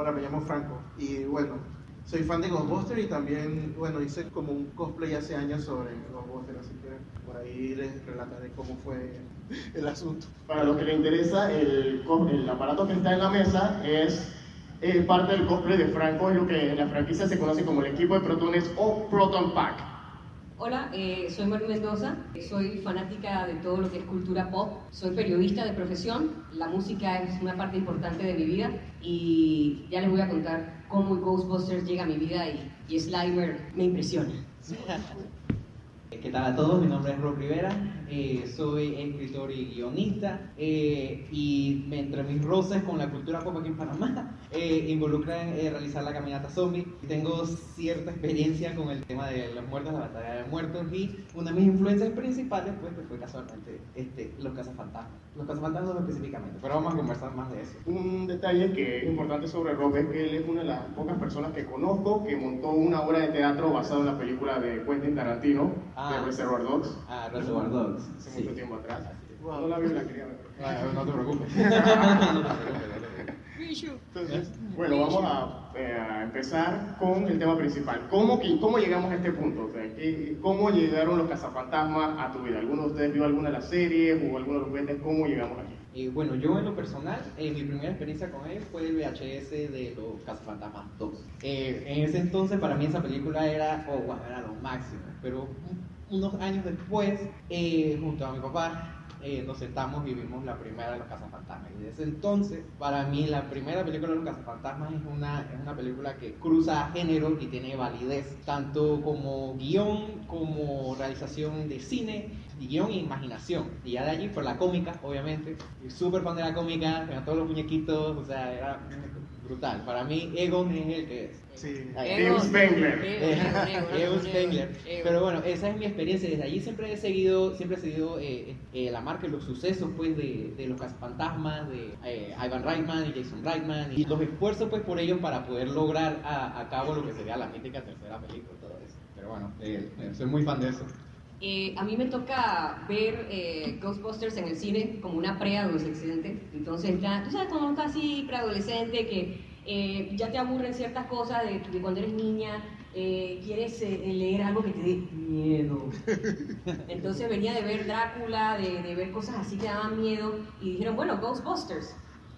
Hola, me llamo Franco. Y bueno, soy fan de Ghostbusters y también, bueno, hice como un cosplay hace años sobre Ghostbusters, así que por ahí les relataré cómo fue el asunto. Para los que les interesa, el, el aparato que está en la mesa es eh, parte del cosplay de Franco, es lo que en la franquicia se conoce como el equipo de protones o Proton Pack. Hola, eh, soy Maru Mendoza, soy fanática de todo lo que es cultura pop, soy periodista de profesión, la música es una parte importante de mi vida y ya les voy a contar cómo Ghostbusters llega a mi vida y, y Slimer me impresiona. ¿Qué tal a todos? Mi nombre es Rob Rivera, eh, soy escritor y guionista eh, y entre mis roces con la cultura pop aquí en Panamá eh, involucran eh, realizar la caminata zombie. Tengo cierta experiencia con el tema de los muertos, la batalla de muertos y una de mis influencias principales pues, que fue casualmente este, los cazafantasmas. Los cazafantasmas específicamente, pero vamos a conversar más de eso. Un detalle que es importante sobre Rob es que él es una de las pocas personas que conozco que montó una obra de teatro basada en la película de Quentin Tarantino, Ah. de Reservoir Dogs, Ah, Reservoir Dogs. Hace sí. mucho tiempo atrás. Wow. No la vi, la quería ver. Ah, no te preocupes. Entonces, bueno, vamos a, eh, a empezar con el tema principal. ¿Cómo, que- cómo llegamos a este punto? O sea, ¿qué- ¿Cómo llegaron los cazafantasmas a tu vida? ¿Alguno de ustedes vio alguna de las series o alguno de los juguetes? ¿Cómo llegamos aquí? Y bueno, yo en lo personal, eh, mi primera experiencia con él fue el VHS de los Cazafantasmas 2. Eh, en ese entonces para mí esa película era, oh, bueno, era lo máximo, pero un- unos años después, eh, junto a mi papá, eh, nos sentamos y vimos la primera de los Cazafantasmas. Y desde entonces, para mí la primera película de los Cazafantasmas es una, es una película que cruza género y tiene validez, tanto como guion, como realización de cine, guion e imaginación. Y ya de allí, por la cómica, obviamente. Súper fan de la cómica, con todos los muñequitos, o sea, era brutal. Para mí, Egon es el que es. Sí. Tim Spengler. Egon Spengler. Pero bueno, esa es mi experiencia. Desde allí siempre he seguido, siempre he seguido eh, eh, la marca y los sucesos pues de, de los cazafantasmas, de eh, Ivan Reitman y Jason Reitman y los esfuerzos pues por ellos para poder lograr a, a cabo lo que sería la mítica tercera película y todo eso. Pero bueno, soy muy fan de eso. Eh, a mí me toca ver eh, Ghostbusters en el cine como una preadolescente. Entonces, ya, tú sabes, como casi preadolescente, que eh, ya te aburren ciertas cosas de, de cuando eres niña, eh, quieres eh, leer algo que te dé miedo. Entonces venía de ver Drácula, de, de ver cosas así que daban miedo, y dijeron, bueno, Ghostbusters.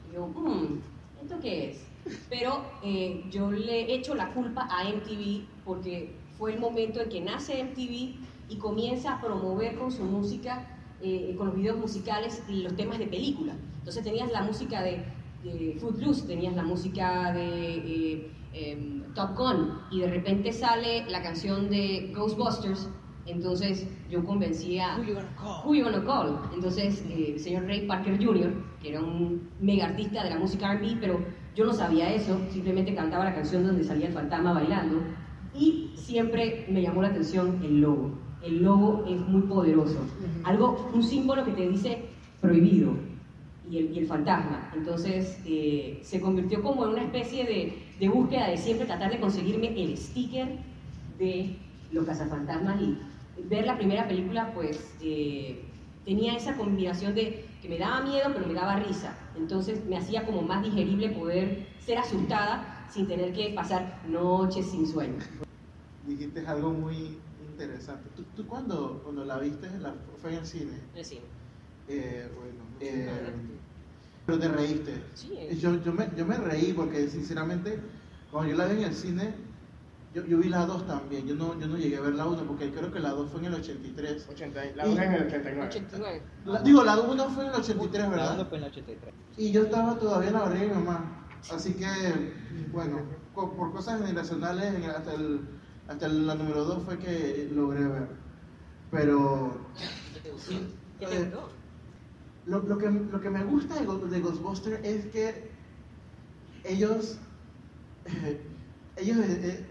Y yo, hmm, ¿esto qué es? Pero eh, yo le echo la culpa a MTV porque fue el momento en que nace MTV y comienza a promover con su música, eh, con los videos musicales, los temas de película. Entonces tenías la música de, de Footloose, tenías la música de eh, em, Top Gun y de repente sale la canción de Ghostbusters. Entonces yo convencí a Who you gonna call? Who You Gonna Call. Entonces eh, el señor Ray Parker Jr., que era un mega artista de la música R&B, pero yo no sabía eso, simplemente cantaba la canción donde salía el fantasma bailando y siempre me llamó la atención el logo. El logo es muy poderoso. Algo, un símbolo que te dice prohibido y el, y el fantasma. Entonces eh, se convirtió como en una especie de, de búsqueda de siempre tratar de conseguirme el sticker de los cazafantasmas y ver la primera película pues eh, tenía esa combinación de que me daba miedo pero me daba risa. Entonces me hacía como más digerible poder ser asustada sin tener que pasar noches sin sueño. Dijiste algo muy interesante. ¿Tú, tú cuando, cuando la viste, la, fue en el cine? Sí. Eh, bueno, eh, pero te reíste. Sí. Yo, yo, me, yo me reí porque sinceramente, cuando yo la vi en el cine, yo, yo vi la 2 también. Yo no, yo no llegué a ver la 1 porque creo que la 2 fue en el 83. 80, la una en el 89. 89. La- digo, la 1 fue en el 83, La ¿verdad? onda fue en el 83. Y yo estaba todavía en la barriga de mi mamá. Así que, bueno, por cosas generacionales, en el- hasta, el, hasta la número 2 fue que logré ver. Pero ¿Qué te gustó? lo, lo que, lo que me gusta de, de Ghostbusters es que ellos, eh, ellos eh, eh,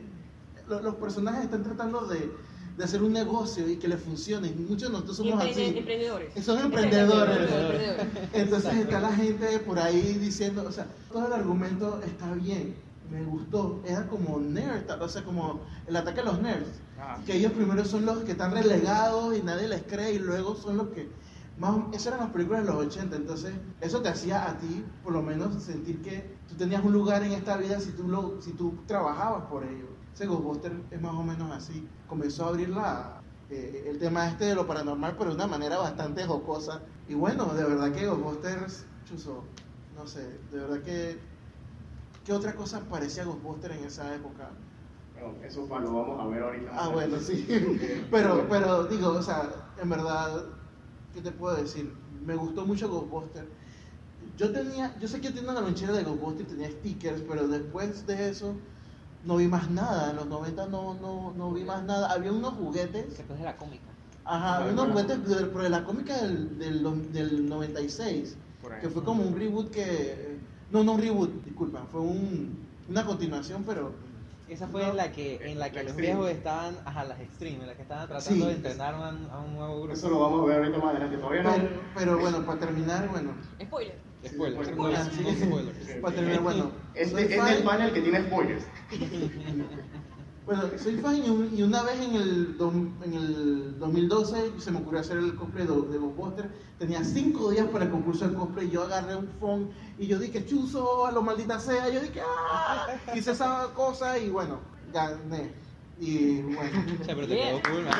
lo- los personajes están tratando de, de hacer un negocio y que les funcione. Muchos de nosotros somos así. Emprendedores. Son emprendedores. Emprendedores. Entonces está la gente por ahí diciendo, o sea, todo el argumento está bien, me gustó, era como nerd, o sea, como el ataque a los nerds, Ajá. que ellos primero son los que están relegados y nadie les cree y luego son los que más, esas eran las películas de los 80, entonces eso te hacía a ti, por lo menos, sentir que tú tenías un lugar en esta vida si tú, lo, si tú trabajabas por ello. Ese Ghostbuster es más o menos así. Comenzó a abrir la, eh, el tema este de lo paranormal, pero de una manera bastante jocosa. Y bueno, de verdad que Ghostbusters, chuzo, no sé, de verdad que... ¿Qué otra cosa parecía Ghostbuster en esa época? Bueno, eso lo vamos a ver ahorita. Ah, bueno, sí. Pero, pero digo, o sea, en verdad, ¿qué te puedo decir? Me gustó mucho Ghostbuster. Yo tenía, yo sé que yo tenía una lonchera de Ghostbuster y tenía stickers, pero después de eso no vi más nada. En los 90 no, no, no vi más nada. Había unos juguetes, Después de la cómica. ajá, había unos juguetes, pero de la cómica del, del, del 96, Por ahí. que fue como un reboot que... No, no un reboot, disculpa, fue un, una continuación, pero... Esa fue en la que, en la que La los Extreme. viejos estaban, ajá, las extreme, en la que estaban tratando Sí. de entrenar a un, a un nuevo grupo. Eso lo vamos a ver ahorita más adelante. Todavía no. Pero, pero bueno, para terminar, bueno, Spoiler. Spoiler, Sí, no Ah, es sí. no spoiler. para terminar, bueno, Este soy es el panel que tiene spoilers. Bueno, soy fan y, un- y una vez en el, en el 2012 se me ocurrió hacer el cosplay de, de Ghostbuster. Tenía cinco días para el concurso de cosplay. Yo agarré un phone y yo dije, chuzo, a lo maldita sea. Yo dije, ¡ah! Hice esa cosa y bueno, gané. Y bueno. O sea, pero te Yeah. quedó cool, man.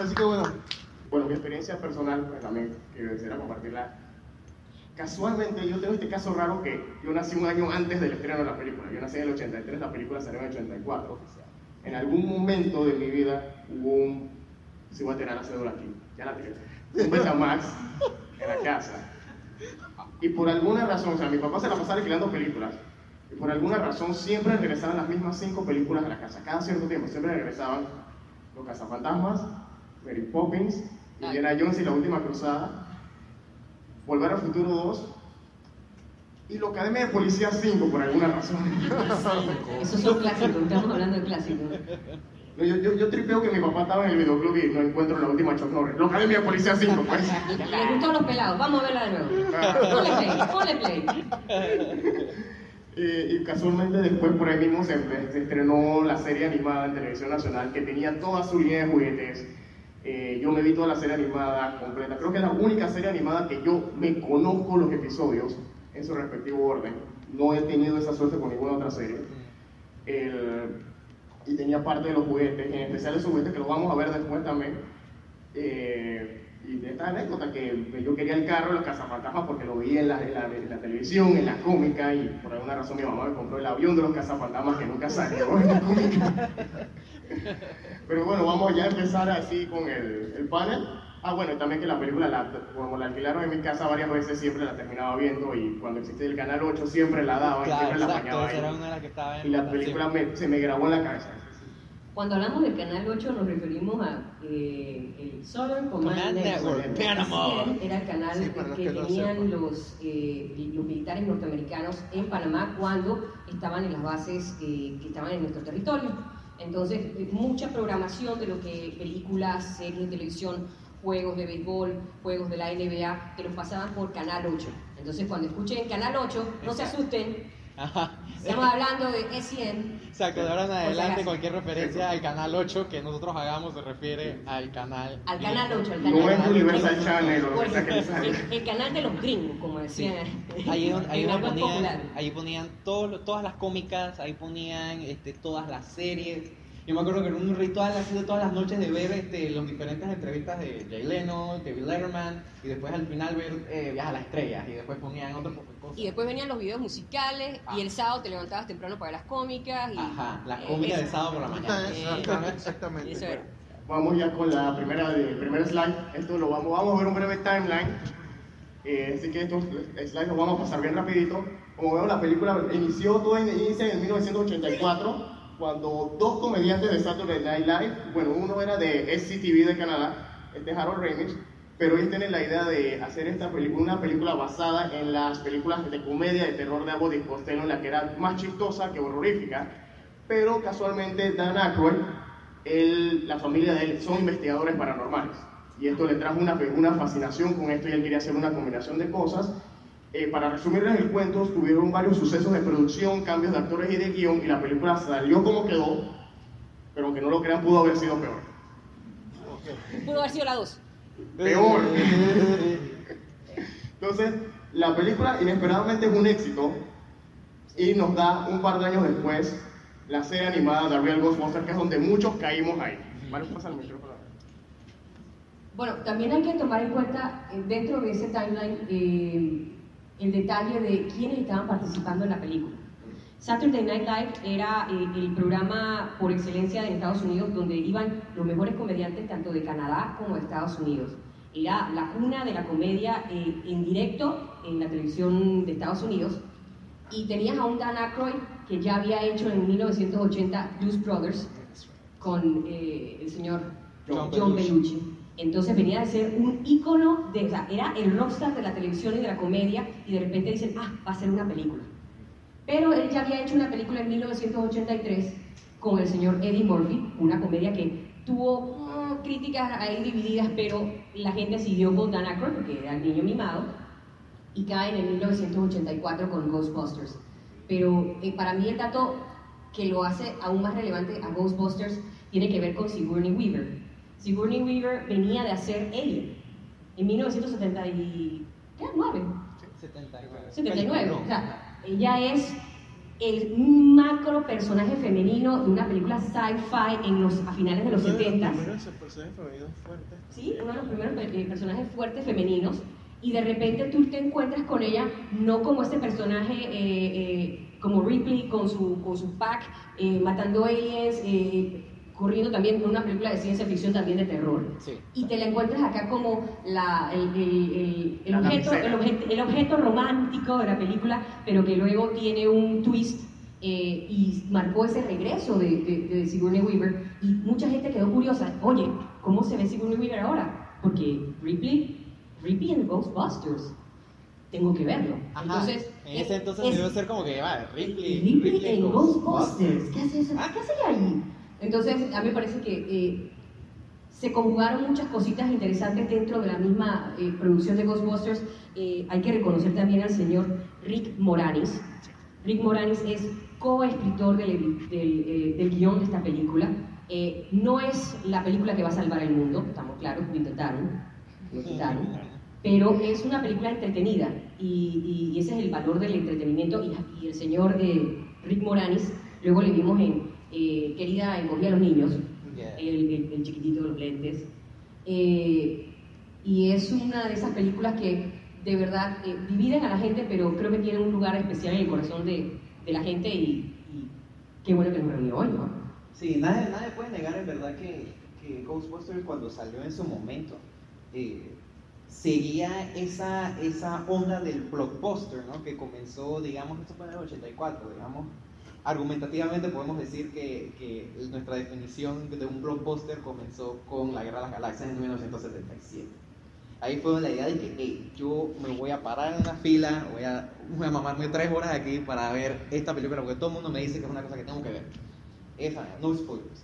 Así que bueno, Bueno, mi experiencia personal, pues también quisiera compartirla. Casualmente, yo tengo este caso raro que yo nací un año antes del estreno de la película. Yo nací en el 83, la película salió en el 84. En algún momento de mi vida hubo un. Si voy a tirar la cédula aquí, ya la tiré. Un Betamax en la casa. Y por alguna razón, o sea, mi papá se la pasaba alquilando películas. Y por alguna razón siempre regresaban las mismas cinco películas a la casa. Cada cierto tiempo siempre regresaban Los Cazafantasmas, Mary Poppins, Indiana Jones y la Última Cruzada, Volver al Futuro 2 y la Academia de Policía 5 por alguna razón. Esos son clásicos, estamos hablando de clásicos. No, yo, yo, yo tripeo que mi papá estaba en el videoclub y no encuentro la última Chuck Norris. La Academia de Policía 5, pues. Les gustó los pelados, vamos a verla de nuevo. Ponle play, ponle play. Y, y casualmente después por ahí mismo se, se estrenó la serie animada en televisión nacional que tenía toda su línea de juguetes. Eh, yo me vi toda la serie animada completa. Creo que es la única serie animada que yo me conozco los episodios en su respectivo orden. No he tenido esa suerte con ninguna otra serie. El- y tenía parte de los juguetes, en especial esos juguetes que los vamos a ver después también. Eh, y de esta anécdota que yo quería el carro, los cazafantasmas, porque lo veía en la, en, la, en la televisión, en la cómica, y por alguna razón mi mamá me compró el avión de los cazafantasmas que nunca salió en la cómica. Pero bueno, vamos ya a empezar así con el, el panel. Ah, bueno, también que la película, la, como la alquilaron en mi casa varias veces, siempre la terminaba viendo y cuando existía el canal 8 siempre la daban, Claro, siempre la exacto, apañaba esa era una de las que estaba en Y la película me- se me grabó en la cabeza. Cuando hablamos del canal 8 nos referimos a eh, el Southern Command, Command Network. Así Era el canal Sí, que que tenían los, eh, los militares norteamericanos en Panamá cuando estaban en las bases eh, que estaban en nuestro territorio. Entonces, mucha programación de lo que películas, series de televisión, juegos de béisbol, juegos de la NBA, que los pasaban por Canal 8. Entonces, cuando escuchen Canal 8, no se asusten, Ajá. estamos hablando de E ESPN. Exacto, de ahora en adelante acaso. cualquier referencia al canal 8 que nosotros hagamos se refiere al canal. Al canal 8, al canal No es 8. Universal Channel o sea el, el canal de los gringos, como Sí. decían. Ahí, don- ahí en algo ponían, ahí ponían todas las cómicas, ahí ponían este, todas las series. Yo me acuerdo que era un ritual así de todas las noches de ver este, las diferentes entrevistas de Jay Leno, David Letterman, y después al final ver eh, Viaje a las Estrellas, y después ponían de cosas. Y después venían los videos musicales y el sábado te levantabas temprano para ver las cómicas. Y, Ajá, las eh, cómicas eso. de sábado por la mañana. Exactamente, exactamente. Eso era. Vamos ya con la primera, el primer slide. Esto lo vamos, vamos a ver un breve timeline. Eh, así que estos slides los vamos a pasar bien rapidito. Como veo, la película inició, todo in- inicia en 1984, cuando dos comediantes de Saturday Night Live, bueno, uno era de SCTV de Canadá, este es Harold Ramis, pero ellos tienen la idea de hacer esta película, una película basada en las películas de comedia de terror de Abbott y Costello, la que era más chistosa que horrorífica, pero casualmente Dan Aykroyd, él, la familia de él son investigadores paranormales. Y esto le trajo una, una fascinación con esto y él quería hacer una combinación de cosas. Eh, para resumirles el cuento, tuvieron varios sucesos de producción, cambios de actores y de guion, y la película salió como quedó, pero aunque no lo crean, pudo haber sido peor. Pudo haber sido la 2. Peor. Entonces, la película inesperadamente es un éxito y nos da un par de años después la serie animada de Real Ghostbusters, que es donde muchos caímos ahí. Vale, pasa el micrófono. Bueno, también hay que tomar en cuenta eh, dentro de ese timeline eh, el detalle de quiénes estaban participando en la película. Saturday Night Live era eh, el programa por excelencia de Estados Unidos donde iban los mejores comediantes tanto de Canadá como de Estados Unidos. Era la cuna de la comedia eh, en directo en la televisión de Estados Unidos y tenías a un Dan Aykroyd que ya había hecho en 1980 Blues Brothers con eh, el señor John John Belushi. Entonces venía de ser un ícono, de, era el rockstar de la televisión y de la comedia y de repente dicen, ah, va a ser una película. Pero él ya había hecho una película en 1983 con el señor Eddie Murphy, una comedia que tuvo mm, críticas ahí divididas, pero la gente siguió con Dan Aykroyd porque era el niño mimado y cae en el 1984 con Ghostbusters. Pero eh, para mí el dato que lo hace aún más relevante a Ghostbusters tiene que ver con Sigourney Weaver. Sigourney Weaver venía de hacer Alien en 1979. 79. 79. O sea, ella es el macro personaje femenino de una película sci-fi en los, a finales de los 70. ¿sí? uno de los primeros eh, personajes fuertes femeninos, y de repente tú te encuentras con ella no como ese personaje eh, eh, como Ripley con su, con su pack, eh, matando aliens, eh, corriendo también en una película de ciencia ficción también de terror. Sí. Y te la encuentras acá como la, el, el- el- La objeto, el, objeto, el objeto romántico de la película, pero que luego tiene un twist eh, y marcó ese regreso de, de, de Sigourney Weaver. Y mucha gente quedó curiosa, oye, ¿cómo se ve Sigourney Weaver ahora? Porque Ripley, Ripley en Ghostbusters, tengo que verlo. Ajá. Entonces, en ese es- entonces es- debió ser como que, va, Ripley. Ripley, en Ghostbusters. ¿Qué hace, eso? Ah. ¿Qué hace ahí? Entonces, a mí me parece que eh, se conjugaron muchas cositas interesantes dentro de la misma eh, producción de Ghostbusters. Eh, hay que reconocer también al señor Rick Moranis. Rick Moranis es coescritor del, del, eh, del guion de esta película. Eh, no es la película que va a salvar el mundo, estamos claros, lo intentaron, lo intentaron pero es una película entretenida y, y ese es el valor del entretenimiento y, y el señor eh, Rick Moranis, luego le vimos en eh, Querida Encogía a los Niños, Yeah. el, el- el chiquitito de los lentes, eh, y es una de esas películas que de verdad eh, dividen a la gente, pero creo que tienen un lugar especial en el corazón de, de la gente y, y qué bueno que nos reunió hoy, ¿no? Sí, nadie, nadie puede negar en verdad que, que Ghostbusters cuando salió en su momento eh, seguía esa, esa onda del blockbuster, ¿no? Que comenzó, digamos, esto fue en el 84, digamos. Argumentativamente podemos decir que, que nuestra definición de un blockbuster comenzó con la Guerra de las Galaxias en 1977. Ahí fue la idea de que, hey, yo me voy a parar en una fila, voy a, voy a mamarme tres horas aquí para ver esta película, porque todo el mundo me dice que es una cosa que tengo que ver. Esa, no spoilers.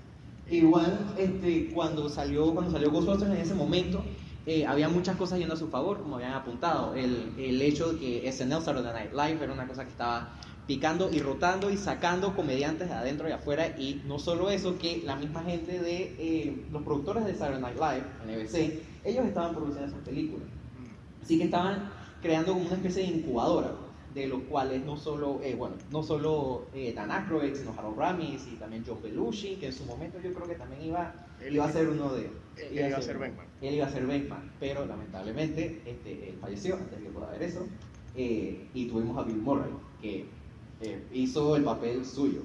Igual, este, cuando salió, cuando salió Ghostbusters en ese momento, eh, había muchas cosas yendo a su favor, como habían apuntado. El, el hecho de que SNL Saturday Night Live era una cosa que estaba picando y rotando y sacando comediantes de adentro y afuera. Y no solo eso, que la misma gente de eh, los productores de Saturday Night Live, NBC, ellos estaban produciendo esas películas. Así que estaban creando como una especie de incubadora, de los cuales no solo, eh, bueno, no solo eh, Dan Aykroyd, sino Harold Ramis y también John Belushi, que en su momento yo creo que también iba, Él- iba a ser uno de... Él iba a ser Venkman. Él iba a ser Venkman, pero lamentablemente este, él falleció antes de que pueda ver eso. eh, y tuvimos a Bill Murray, que eh, hizo el papel suyo.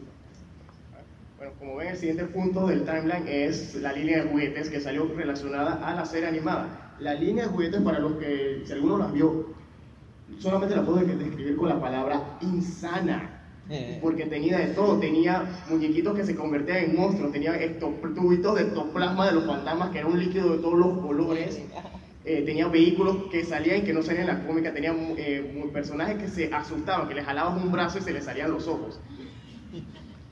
Bueno, como ven, el siguiente punto del timeline es la línea de juguetes que salió relacionada a la serie animada. La línea de juguetes, para los que, si alguno las vio, solamente la puedo de- describir con la palabra insana. Eh, Porque tenía de todo, tenía muñequitos que se convertían en monstruos, tenía estos tubitos de ectoplasma de los fantasmas, que era un líquido de todos los colores, eh, tenía vehículos que salían y que no salían en la cómica, tenía eh, personajes que se asustaban, que les jalabas un brazo y se les salían los ojos,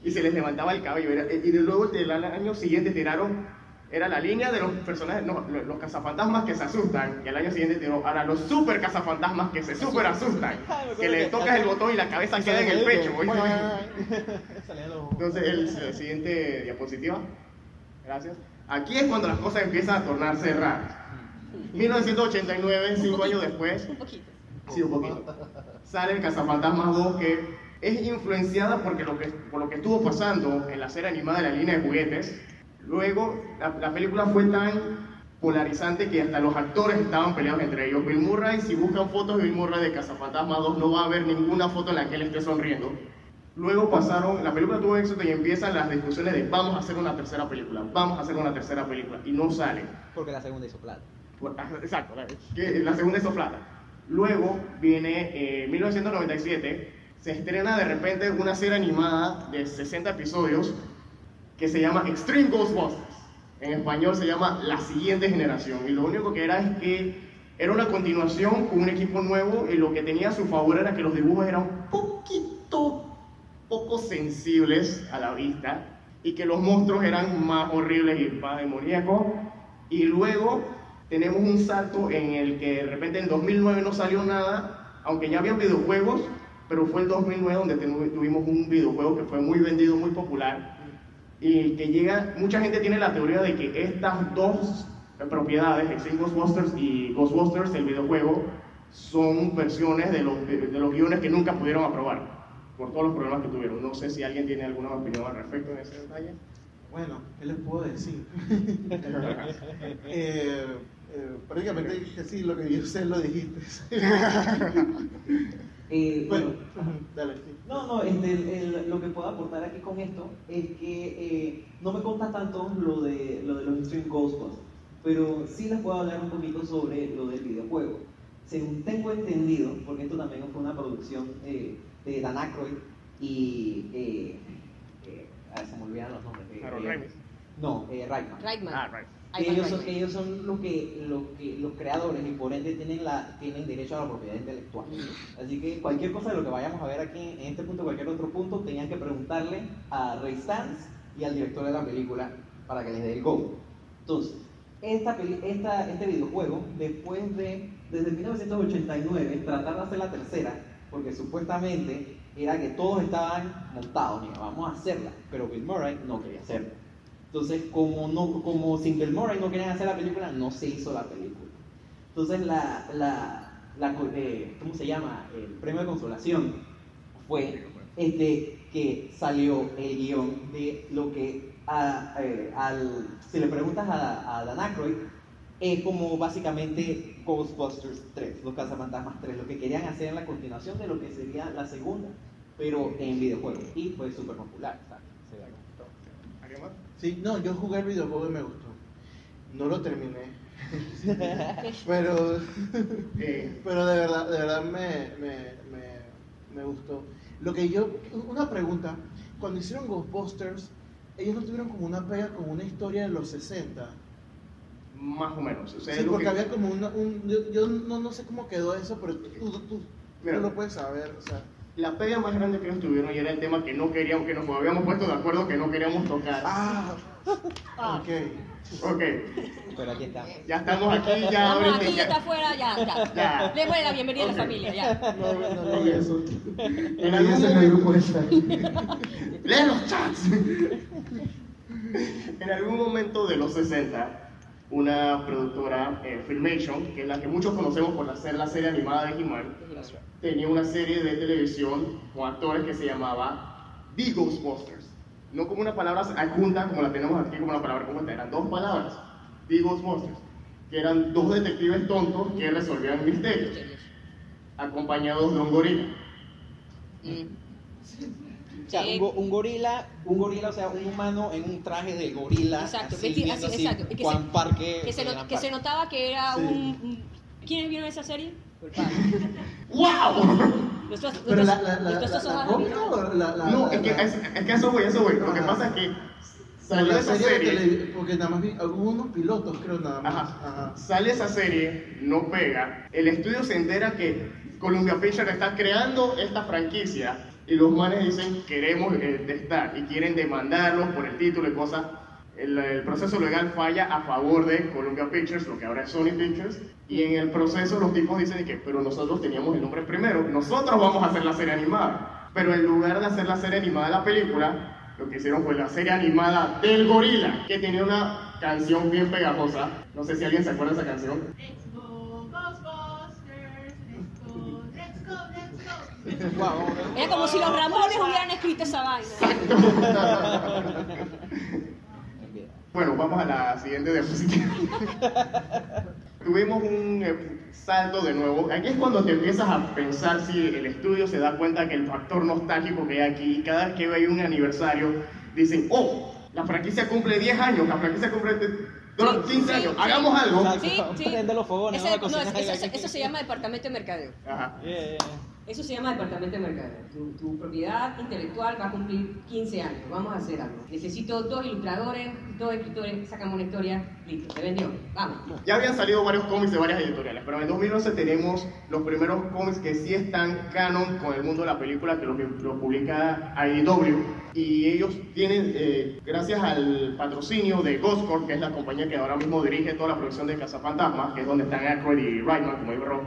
y se les levantaba el cabello, era- y luego el año siguiente tiraron, era la línea de los personajes, no, lo- los cazafantasmas que se asustan, y al año siguiente tiró, ahora los super cazafantasmas que se super asustan, que le tocas el botón y la cabeza queda en el pecho. Entonces, el, el siguiente diapositiva. Gracias. Aquí es cuando las cosas empiezan a tornarse raras. 1989, cinco años después, Un poquito. sí, un poquito, sale el Cazafantasmas 2 que es influenciada porque lo que, por lo que estuvo pasando en la serie animada de la línea de juguetes. Luego, la, la película fue tan polarizante que hasta los actores estaban peleados entre ellos. Bill Murray, si buscan fotos de Bill Murray de Cazafantasmas 2, no va a haber ninguna foto en la que él esté sonriendo. Luego pasaron, la película tuvo éxito y empiezan las discusiones de vamos a hacer una tercera película, vamos a hacer una tercera película, y no sale. Porque la segunda hizo plata. Exacto, la- segunda hizo plata. Luego viene eh, 1997, se estrena de repente una serie animada de 60 episodios que se llama Extreme Ghostbusters. En español se llama La Siguiente Generación. Y lo único que era es que era una continuación con un equipo nuevo y lo que tenía a su favor era que los dibujos eran un poquito poco sensibles a la vista y que los monstruos eran más horribles y más demoníacos. Y luego tenemos un salto en el que de repente en 2009 no salió nada, aunque ya había videojuegos, pero fue el 2009 donde tuvimos un videojuego que fue muy vendido, muy popular, y que llega, mucha gente tiene la teoría de que estas dos propiedades, Extreme Ghostbusters y Ghostbusters, el videojuego, son versiones de los, de, de los guiones que nunca pudieron aprobar, por todos los problemas que tuvieron. No sé si alguien tiene alguna opinión al respecto en ese detalle. Bueno, ¿qué les puedo decir? eh, eh, prácticamente dije sí, lo que yo sé lo dijiste. Eh, bueno, bueno, dale, sí. No, no, este, el- el- lo que puedo aportar aquí con esto es que eh, no me consta tanto lo de, lo de los Extreme Ghostbusters, pero sí les puedo hablar un poquito sobre lo del videojuego. Según tengo entendido, porque esto también fue una producción eh, de Dan Aykroyd y... Eh, eh, a ver, se me olvidan los nombres. eh, Harold eh, Ramis. No, eh, Reitman. Reitman. Ah, right. Que ellos, son, ellos son los que, los que los creadores y por ende tienen la tienen derecho a la propiedad intelectual. Así que cualquier cosa de lo que vayamos a ver aquí en este punto, cualquier otro punto, tenían que preguntarle a Ray Stantz y al director de la película para que les dé el go. Entonces, esta peli- esta, este videojuego, después de, desde 1989, tratar de hacer la tercera, porque supuestamente era que todos estaban montados, y vamos a hacerla, pero Bill Murray no quería hacerla. Entonces, como, no, como sin Bill Murray no querían hacer la película, no se hizo la película. Entonces, la, la, la eh, ¿cómo se llama? El premio de consolación fue este, que salió el guion de lo que, a- eh, al, si le preguntas a, a Dan Aykroyd, es como básicamente Ghostbusters 3, Los Cazafantasmas 3, lo que querían hacer en la continuación de lo que sería la segunda, pero en videojuegos. Y fue súper popular. o sea, se da como- ¿Alguien más? Sí, no, yo jugué el videojuego y me gustó. No lo terminé. pero, pero de verdad, de verdad me, me, me, me gustó. Lo que yo, una pregunta, cuando hicieron Ghostbusters, ellos no tuvieron como una pega con una historia de los 60. más o menos. O sea, Sí, porque que- había como una, un, yo, yo no, no sé cómo quedó eso, pero tú, tú, tú, Mira. tú lo puedes saber, o sea. La pega más grande que ellos tuvieron y era el tema que no queríamos, que nos habíamos puesto de acuerdo que no queríamos tocar. Ah, ok. Ok, Pero aquí está. ya estamos aquí, ya Vamos ahorita aquí, ya- está afuera, ya, ya. Ya. Démosle la bienvenida a la familia, ya. No, no eso. En algún momento, ¡Lee los chats! en algún momento de los 60, una productora, eh, Filmation, que es la que muchos conocemos por hacer la serie animada de He-Man, tenía una serie de televisión con actores que se llamaba The Ghostbusters. No como una palabra adjunta como la tenemos aquí, como una palabra compuesta, eran dos palabras, The Ghostbusters, que eran dos detectives tontos que resolvían misterios, acompañados de un gorila. O sea, un, go- un gorila, un gorila, o sea, un humano en un traje de gorila. Exacto, así, vesti- viendo así, así, exacto, que Juan se- Parque. Que se, no- que notaba que era Sí. un, un- ¿Quiénes vieron esa serie? ¡Wow! Pero la, la, la, No, es que, es, es que eso voy, eso voy. Lo que pasa es que salió esa serie tele- porque nada más vi hubo unos pilotos, creo nada más. Ajá. Ajá. Sale esa serie, no pega. El estudio se entera que Columbia Pictures está creando esta franquicia y los manes dicen queremos eh, estar y quieren demandarlos por el título y cosas. El, el proceso legal falla a favor de Columbia Pictures, lo que ahora es Sony Pictures, y en el proceso los tipos dicen que, pero nosotros teníamos el nombre primero, nosotros vamos a hacer la serie animada. Pero en lugar de hacer la serie animada de la película, lo que hicieron fue la serie animada del gorila, que tenía una canción bien pegajosa. No sé si alguien se acuerda de esa canción. Era como si los Ramones hubieran escrito esa vaina. Bueno, vamos a la siguiente diapositiva. Tuvimos un eh, salto de nuevo. Aquí es cuando te empiezas a pensar si el estudio se da cuenta que el factor nostálgico que hay aquí, cada vez que hay un aniversario, dicen, oh, la franquicia cumple 10 años, la franquicia cumple no, Sí, 15 sí, años, sí. hagamos algo. Sí, sí. Prende los fogones, Ese- no, eso, se llama departamento de mercadeo. Ajá. Yeah. Eso se llama departamento de mercadeo. Tu, tu propiedad intelectual va a cumplir 15 años. Vamos a hacer algo. Necesito dos ilustradores, dos escritores, sacamos una historia, listo, se vendió. Vamos. Ya habían salido varios cómics de varias editoriales, pero en el 2011 tenemos los primeros cómics que sí están canon con el mundo de la película, que lo, publica IDW. Y ellos tienen, eh, gracias al patrocinio de Ghost Corp, que es la compañía que ahora mismo dirige toda la producción de Cazafantasmas, que es donde están Aykroyd y Reitman, como Rob,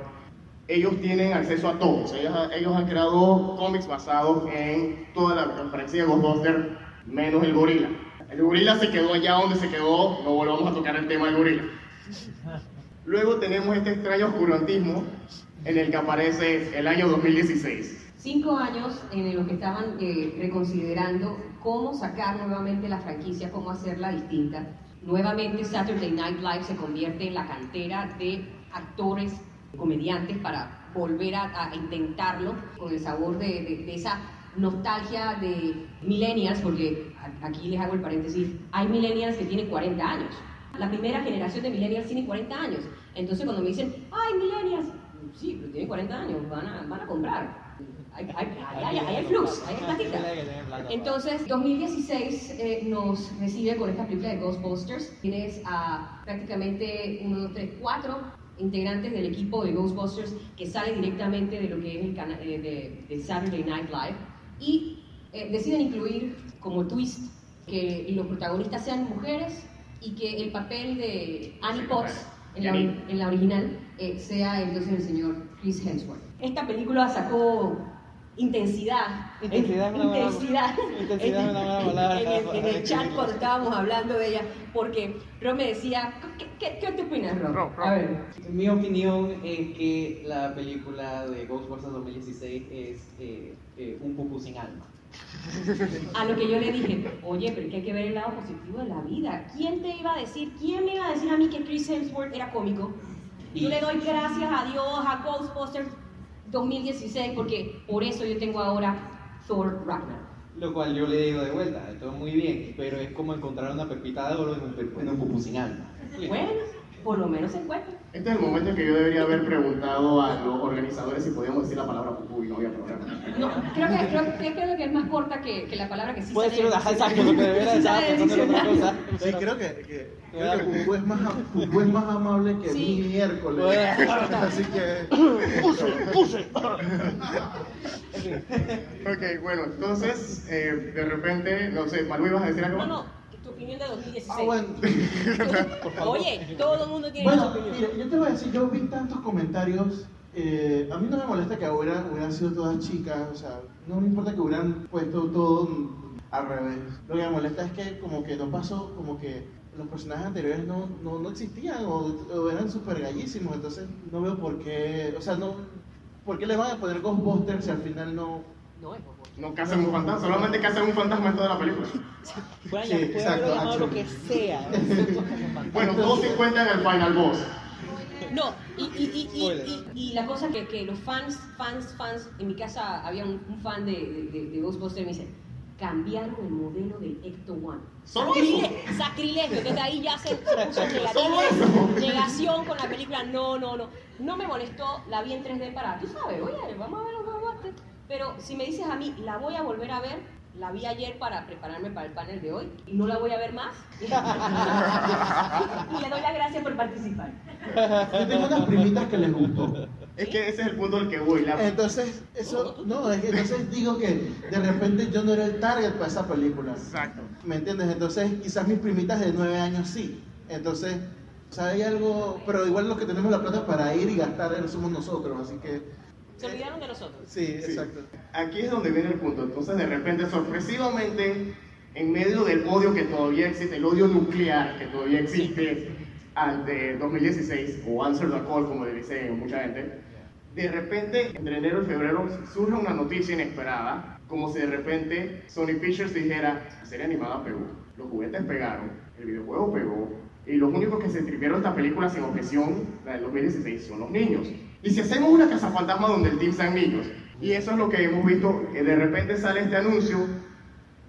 ellos tienen acceso a todos. Ellos, ellos han creado cómics basados en toda la franquicia de Ghostbusters, menos el gorila. El gorila se quedó allá donde se quedó, no volvamos a tocar el tema del gorila. Luego tenemos este extraño oscurantismo en el que aparece el año 2016. Cinco años en los que estaban eh, reconsiderando cómo sacar nuevamente la franquicia, cómo hacerla distinta. Nuevamente Saturday Night Live se convierte en la cantera de actores, comediantes para volver a, a intentarlo con el sabor de, de- de esa nostalgia de millennials, porque aquí les hago el paréntesis, hay millennials que tienen 40 años. La primera generación de millennials tiene 40 años. Entonces cuando me dicen, ay, millennials, sí, pero tienen 40 años, van a, van a comprar. Hay, hay, hay, hay, hay flux, hay plática. Entonces, 2016 eh, nos recibe con esta película de Ghostbusters. Tienes a prácticamente uno, dos, tres, cuatro integrantes del equipo de Ghostbusters que sale directamente de lo que es el canal de, de Saturday Night Live y eh, deciden incluir como twist que los protagonistas sean mujeres y que el papel de Annie Potts en la, Janine. en la original eh, sea entonces el señor Chris Hemsworth. Esta película sacó intensidad. Intensidad es una buena- intensidad. intensidad es una buena palabra En el, en el chat cuando estábamos hablando de ella, porque Rob me decía, ¿qué, qué, qué te opinas, Rob? Rob, Rob. A ver. Mi opinión es que la película de Ghostbusters 2016 es eh, eh, un pupú sin alma. A lo que yo le dije, oye, pero que hay que ver el lado positivo de la vida. ¿Quién te iba a decir, quién me iba a decir a mí que Chris Hemsworth era cómico? Yo le doy gracias a Dios, a Ghostbusters 2016, porque por eso yo tengo ahora Thor Ragnarok. Lo cual yo le digo de vuelta, todo muy bien, pero es como encontrar una pepita de oro en un, en un. Bueno, por lo menos se encuentra. Este es el momento en que yo debería haber preguntado a los organizadores si podíamos decir la palabra pupú y no había problema. No, creo que, creo, que- creo que es más corta que, que la palabra que sí Puede ser una exacto, lo que debería Sí estar sale del pensando en otra cosa. Sí, creo que, que, creo que Pupú es más, Pupú es más amable que Sí. mi miércoles. Así que. Ok, bueno, entonces, eh, de repente, no sé, Malu, ¿ibas a decir algo? No, no, opinión de 2016. Ah, bueno. Oye, todo el mundo tiene Bueno, su opinión. mira, yo te voy a decir, yo vi tantos comentarios. eh, a mí no me molesta que hubieran, hubieran sido todas chicas, o sea, no me importa que hubieran puesto todo al revés. Lo que me molesta es que como que no pasó, como que los personajes anteriores no, no, no existían o, o eran súper gallísimos, entonces no veo por qué, o sea, no, ¿por qué le van a poner Ghostbusters si al final no... No, es bobo. No cazan un fantasma, solamente cazan un fantasma en toda la película. Pueden Sí, exacto, haberlo llamado lo que sea. Bueno, todos se encuentran en el final boss. No, y, y, y, y, Spoiler. y- y la cosa que, que los fans, fans, fans, en mi casa había un, un fan de, de, de- Ghostbusters y me dice, cambiaron el modelo del Ecto One. ¿Solo Sacrile- Sacrilegio, desde ahí ya se, puso ¿Solo negativo, eso? negación con la película, no, no, no. No me molestó, la vi en 3D para, tú sabes, oye, vamos a ver. Pero si me dices a mí, la voy a volver a ver, la vi ayer para prepararme para el panel de hoy y no la voy a ver más. y le doy las gracias por participar. Yo tengo unas primitas que les gustó. Es que ese es el punto al que voy. La... Entonces, eso, no, es que entonces digo que de repente yo no era el target para esa película. Exacto. ¿Me entiendes? Entonces, quizás mis primitas de nueve años sí. Entonces, o sea, hay algo, pero igual los que tenemos la plata para ir y gastar somos nosotros, así que... Se olvidaron de nosotros. Sí, Sí. exacto. Aquí es donde viene el punto. Entonces, de repente, sorpresivamente, en medio del odio que todavía existe, el odio nuclear que todavía existe ante 2016, o Answer the Call, como le dice mucha gente, de repente, entre enero y febrero, surge una noticia inesperada, como si de repente Sony Pictures dijera, la serie animada pegó, los juguetes pegaron, el videojuego pegó, y los únicos que se tripearon esta película sin objeción, la del 2016, son los niños. Y si hacemos una casa fantasma donde el team sean niños, y eso es lo que hemos visto, que de repente sale este anuncio,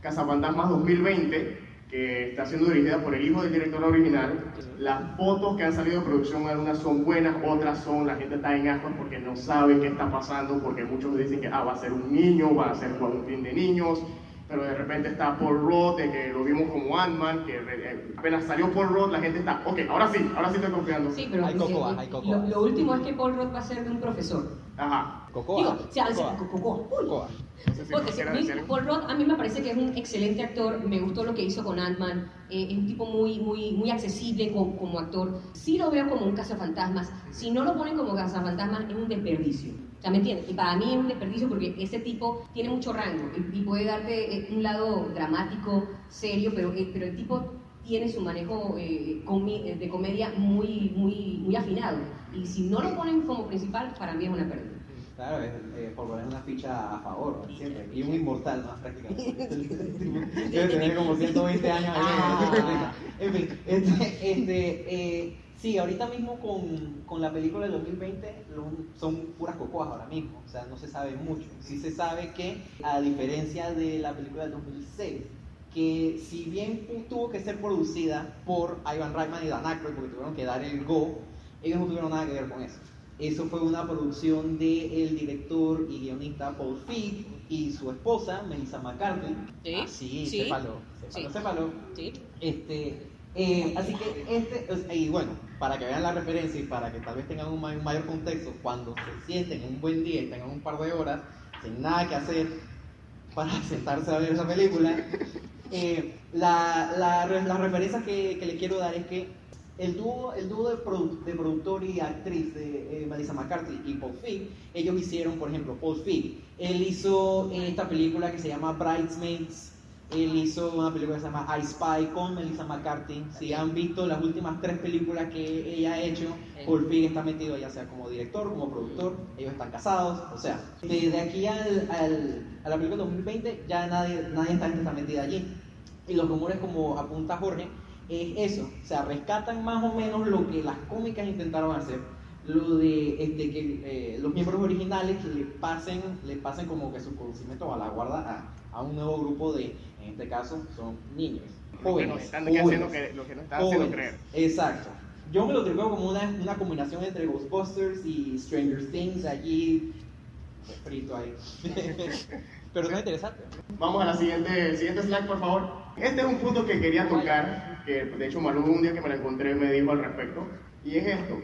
Cazafantasmas 2020, que está siendo dirigida por el hijo del director original. Las fotos que han salido de producción, algunas son buenas, otras son, la gente está en ascuas porque no sabe qué está pasando, porque muchos dicen que ah, va a ser un niño, va a ser un film de niños, pero de repente está Paul Roth, de que lo vimos como Ant-Man, que eh, apenas salió Paul Roth, la gente está, ok, ahora sí, ahora sí estoy confiando. Sí, pero Hay eh, cocoa, hay cocoa. Lo, lo último es que Paul Roth va a ser de un profesor. Ajá. Cocoa. Digo, o sea, Cocoa. co- cocoa. Cocoa. No sé si Porque algo. Paul Rudd a mí me parece que es un excelente actor, me gustó lo que hizo con Ant-Man, eh, es un tipo muy, muy, muy accesible como, como actor. Sí lo veo como un cazafantasmas, si no lo ponen como cazafantasmas es un desperdicio. Sea, ¿me entiendes? Y para mí es un desperdicio porque ese tipo tiene mucho rango y, puede darte eh, un lado dramático, serio, pero, eh, pero el tipo tiene su manejo eh, eh, de comedia muy, muy, muy afinado. Y si no lo ponen como principal, para mí es una pérdida. Claro, es, eh, por poner una ficha a favor, siempre. Y un inmortal más prácticamente. Debe tener como 120 años. Ah. En fin, este, este, eh, sí, ahorita mismo con, con la película del 2020 lo- son puras cocoas ahora mismo. O sea, no se sabe mucho. Sí se sabe que, a diferencia de la película del 2006, que si bien tuvo que ser producida por Ivan Reitman y Dan Aykroyd, porque tuvieron que dar el go, ellos no tuvieron nada que ver con eso. Eso fue una producción del director y guionista Paul Feig y su esposa, Melissa McCarthy. Sí, Ah, sí, sí, sépalo, sépalo, sí. sépalo. ¿Sí? Este, eh, así que este, y bueno, para que vean la referencia y para que tal vez tengan un, ma- un mayor contexto, cuando se sienten un buen día y tengan un par de horas sin nada que hacer para sentarse a ver esa película, eh, la, la, la referencia que, que le quiero dar es que el dúo, el dúo de, produ- de productor y actriz de eh, Melissa McCarthy y Paul Feig, ellos hicieron, por ejemplo, Paul Feig, él hizo esta película que se llama Bridesmaids, él hizo una película que se llama I Spy con Melissa McCarthy. Si han visto las últimas tres películas que ella ha hecho, Paul Feig está metido ya sea como director, como productor, ellos están casados, o sea, desde aquí al, al- a la película 2020 ya nadie, nadie está, está metida allí. Y los rumores, como apunta Jorge, es eso, o sea, rescatan más o menos lo que las cómicas intentaron hacer, lo de este, que eh, los miembros originales le pasen, le pasen como que su conocimiento a la guarda a, a un nuevo grupo de, en este caso, son niños, Lo que jóvenes. nos están jóvenes. haciendo que, lo que nos están haciendo Jóvenes. creer. Exacto. Yo me lo tripeo como una, una combinación entre Ghostbusters y Stranger Things allí frito ahí. Pero es interesante. Vamos a la siguiente, siguiente slide, por favor. Este es un punto que quería tocar, que de hecho Malú un día que me la encontré me dijo al respecto, y es esto.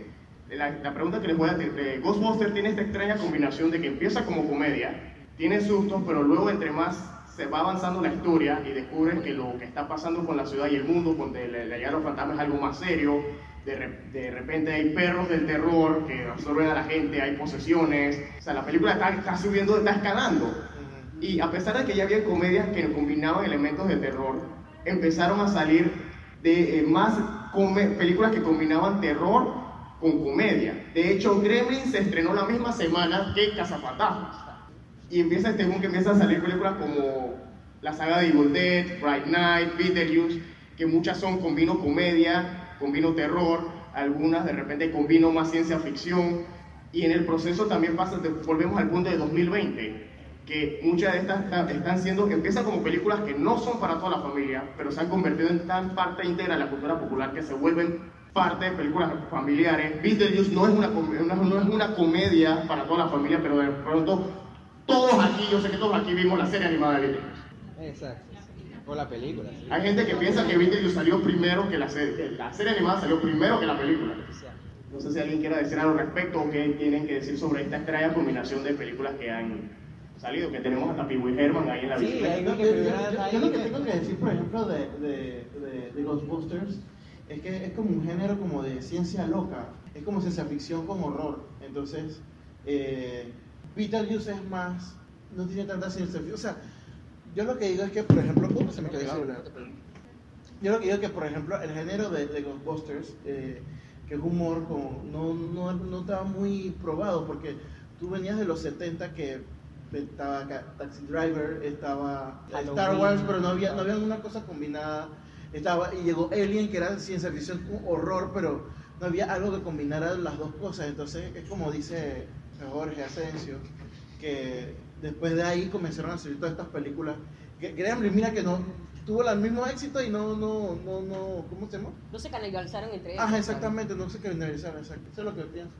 La, la pregunta que les voy a hacer, eh, Ghostbusters tiene esta extraña combinación de que empieza como comedia, tiene sustos, pero luego entre más se va avanzando la historia y descubres que lo que está pasando con la ciudad y el mundo, con el, llegada de los fantasmas es algo más serio, de, re- de repente hay perros del terror que absorben a la gente, hay posesiones, o sea, la película está, está subiendo, está escalando. Y a pesar de que ya había comedias que combinaban elementos de terror, empezaron a salir de eh, más películas que combinaban terror con comedia. De hecho, Gremlins se estrenó la misma semana que Cazafantasmas. Y empieza este boom que empiezan a salir películas como la saga de Evil Dead, Bright Night, Beetlejuice, que muchas son combino comedia, combino terror, algunas de repente combino más ciencia ficción. Y en el proceso también pasa, volvemos al punto de 2020, que muchas de estas ta- están siendo, empiezan como películas que no son para toda la familia, pero se han convertido en tan parte íntegra de la cultura popular que se vuelven parte de películas familiares. Beetlejuice no es una, no es una comedia para toda la familia, pero de pronto todos aquí, yo sé que todos aquí vimos la serie animada de Beetlejuice. Exacto. O la película. sí. Hay gente que piensa que Beetlejuice salió primero que la serie, la serie animada salió primero que la película. No sé si alguien quiera decir algo al respecto o qué tienen que decir sobre esta extraña combinación de películas que han salido, que tenemos hasta Pee Wee Herman ahí en la Sí, hay Yo, que yo- yo- lo que que- tengo que decir, por ejemplo, de, de, de, de Ghostbusters, es que es como un género como de ciencia loca, es como ciencia ficción con horror. Entonces, eh, Beetlejuice es más, no tiene tanta ciencia ficción. O sea, Yo lo que digo es que, por ejemplo, ups, se me quedó el celular. Yo lo que digo es que, por ejemplo, el género de, de Ghostbusters, eh, que es humor, como, no, no, no estaba muy probado, porque tú venías de los 70 que estaba Taxi Driver, estaba Star Halloween. Wars, pero no había, no había una cosa combinada. Estaba, y llegó Alien, que era ciencia ficción, un horror, pero no había algo que combinara las dos cosas. Entonces, es como dice Jorge Asensio, que después de ahí comenzaron a salir todas estas películas. Que- Gremlin, mira que no tuvo el mismo éxito y no, no, no, no, ¿cómo se llama? No se canibalizaron entre ellos. Ah, exactamente, no sé qué generalizar, exacto. Eso es lo que pienso.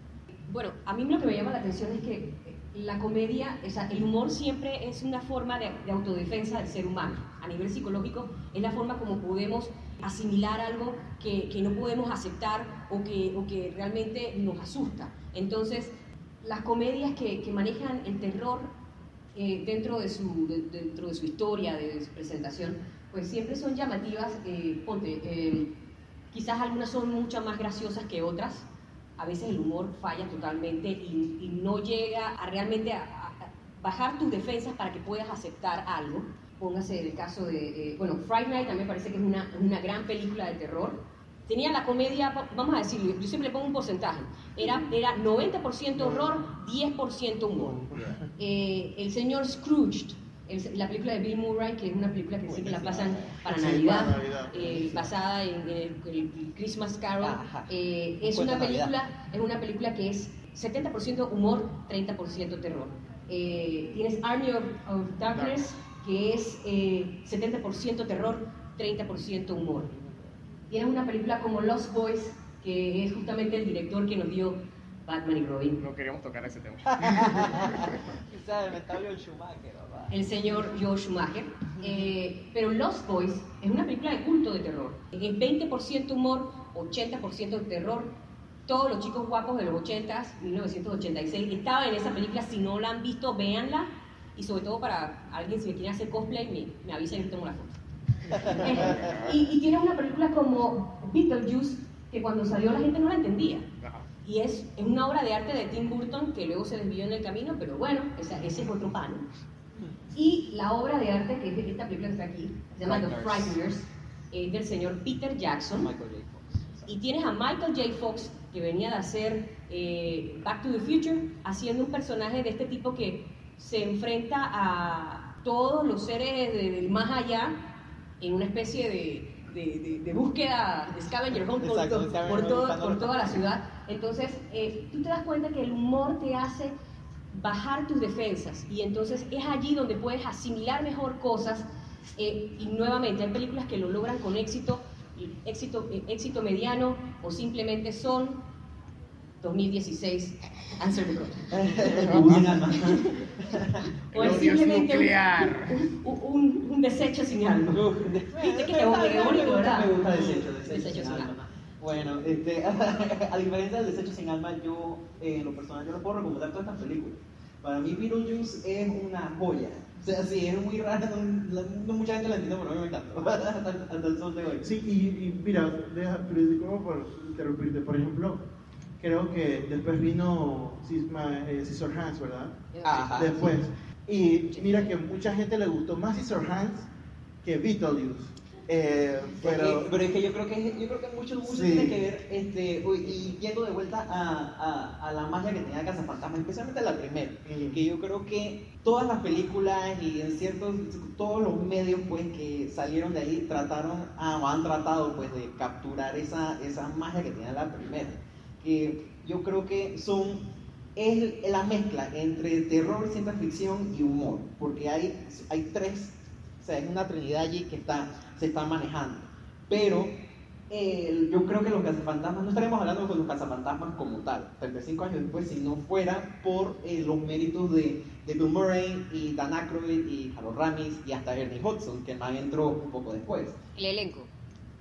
Bueno, a mí lo que me llama la atención es que la comedia, o sea, el humor siempre es una forma de, de autodefensa del ser humano. A nivel psicológico es la forma como podemos asimilar algo que, que no podemos aceptar o que, o que realmente nos asusta. Entonces, las comedias que, manejan el terror eh, dentro, de su, de- dentro de su historia, de su presentación, pues siempre son llamativas. eh, ponte, eh, quizás algunas son mucho más graciosas que otras, a veces el humor falla totalmente y, no llega a realmente a bajar tus defensas para que puedas aceptar algo. Póngase el caso de, eh, bueno, Fright Night también parece que es una, una gran película de terror. Tenía la comedia, va- vamos a decirlo, yo siempre le pongo un porcentaje, era, era 90% horror, 10% humor. Eh, el señor Scrooge, el- la película de Bill Murray, que es una película que siempre la pasan para Sí, Navidad, para Navidad. eh, basada en, el, el Christmas Carol, eh, es una película es una película que es 70% humor, 30% terror. Tienes Army of, of Darkness, que es eh, 70% terror, 30% humor. Tienes una película como Lost Boys, que es justamente el director que nos dio Batman y Robin. No queríamos tocar ese tema. El señor Joe Schumacher. Eh, pero Lost Boys es una película de culto de terror. Es 20% humor, 80% de terror. Todos los chicos guapos de los 80s, 1986, estaban en esa película. Si no la han visto, véanla. Y sobre todo para alguien si me quiere hacer cosplay, me, me avisa y yo tomo la foto. Eh, y, y tiene una película como Beetlejuice, que cuando salió la gente no la entendía. Y es, es una obra de arte de Tim Burton que luego se desvió en el camino, pero bueno, esa- ese es otro pan. Y la obra de arte, que es de esta película que está aquí, se llama The Frighteners. Es del señor Peter Jackson. Michael J. Fox. Y tienes a Michael J. Fox, que venía de hacer eh, Back to the Future, haciendo un personaje de este tipo que se enfrenta a todos los seres de- del más allá en una especie de, de- de- de búsqueda de scavenger hunt por, Exacto, to- por todo- por toda la ciudad. Entonces, eh, tú te das cuenta que el humor te hace bajar tus defensas y entonces es allí donde puedes asimilar mejor cosas eh, y nuevamente hay películas que lo logran con éxito, éxito, eh, éxito mediano o simplemente son 2016 Answer the Call. O es simplemente un- un, un- un desecho sin alma. Viste que te bonito, me gusta, ¿verdad? Me gusta desecho, desecho, Desecho sin sin alma. alma. Bueno, este, a diferencia del desecho sin alma, yo eh, en lo personal yo no puedo recomendar todas estas películas. Para mí Beetlejuice es una joya. O sea, sí, es muy rara, no, no mucha gente la entiende, pero a mí me encanta. Hasta, hasta el sol de hoy. Sí, y, y mira, deja, pero disculpa por interrumpirte. Por ejemplo, creo que después vino eh, Scissor Hands, ¿verdad? Ajá. Después. Y mira que mucha gente le gustó más Scissor Hands que Beetlejuice. Eh, Pero, pero, pero es que yo creo que yo creo que mucho, mucho Sí. tiene que ver este uy, y yendo de vuelta a, a, a la magia que tenía Casa Fantasma, especialmente la primera, Ujú. que yo creo que todas las películas y en ciertos todos los medios pues que salieron de ahí trataron ah, o han tratado pues de capturar esa esa magia que tenía la primera, que yo creo que son es la mezcla entre terror, ciencia ficción y humor, porque hay hay tres o sea, es una trinidad allí que está, se está manejando. Pero eh, yo creo que los cazafantasmas, no estaremos hablando con los cazafantasmas como tal, 35 años después, si no fuera por eh, los méritos de, de Bill Murray y Dan Aykroyd y Harold Ramis y hasta Ernie Hudson, que más entró un poco después El elenco.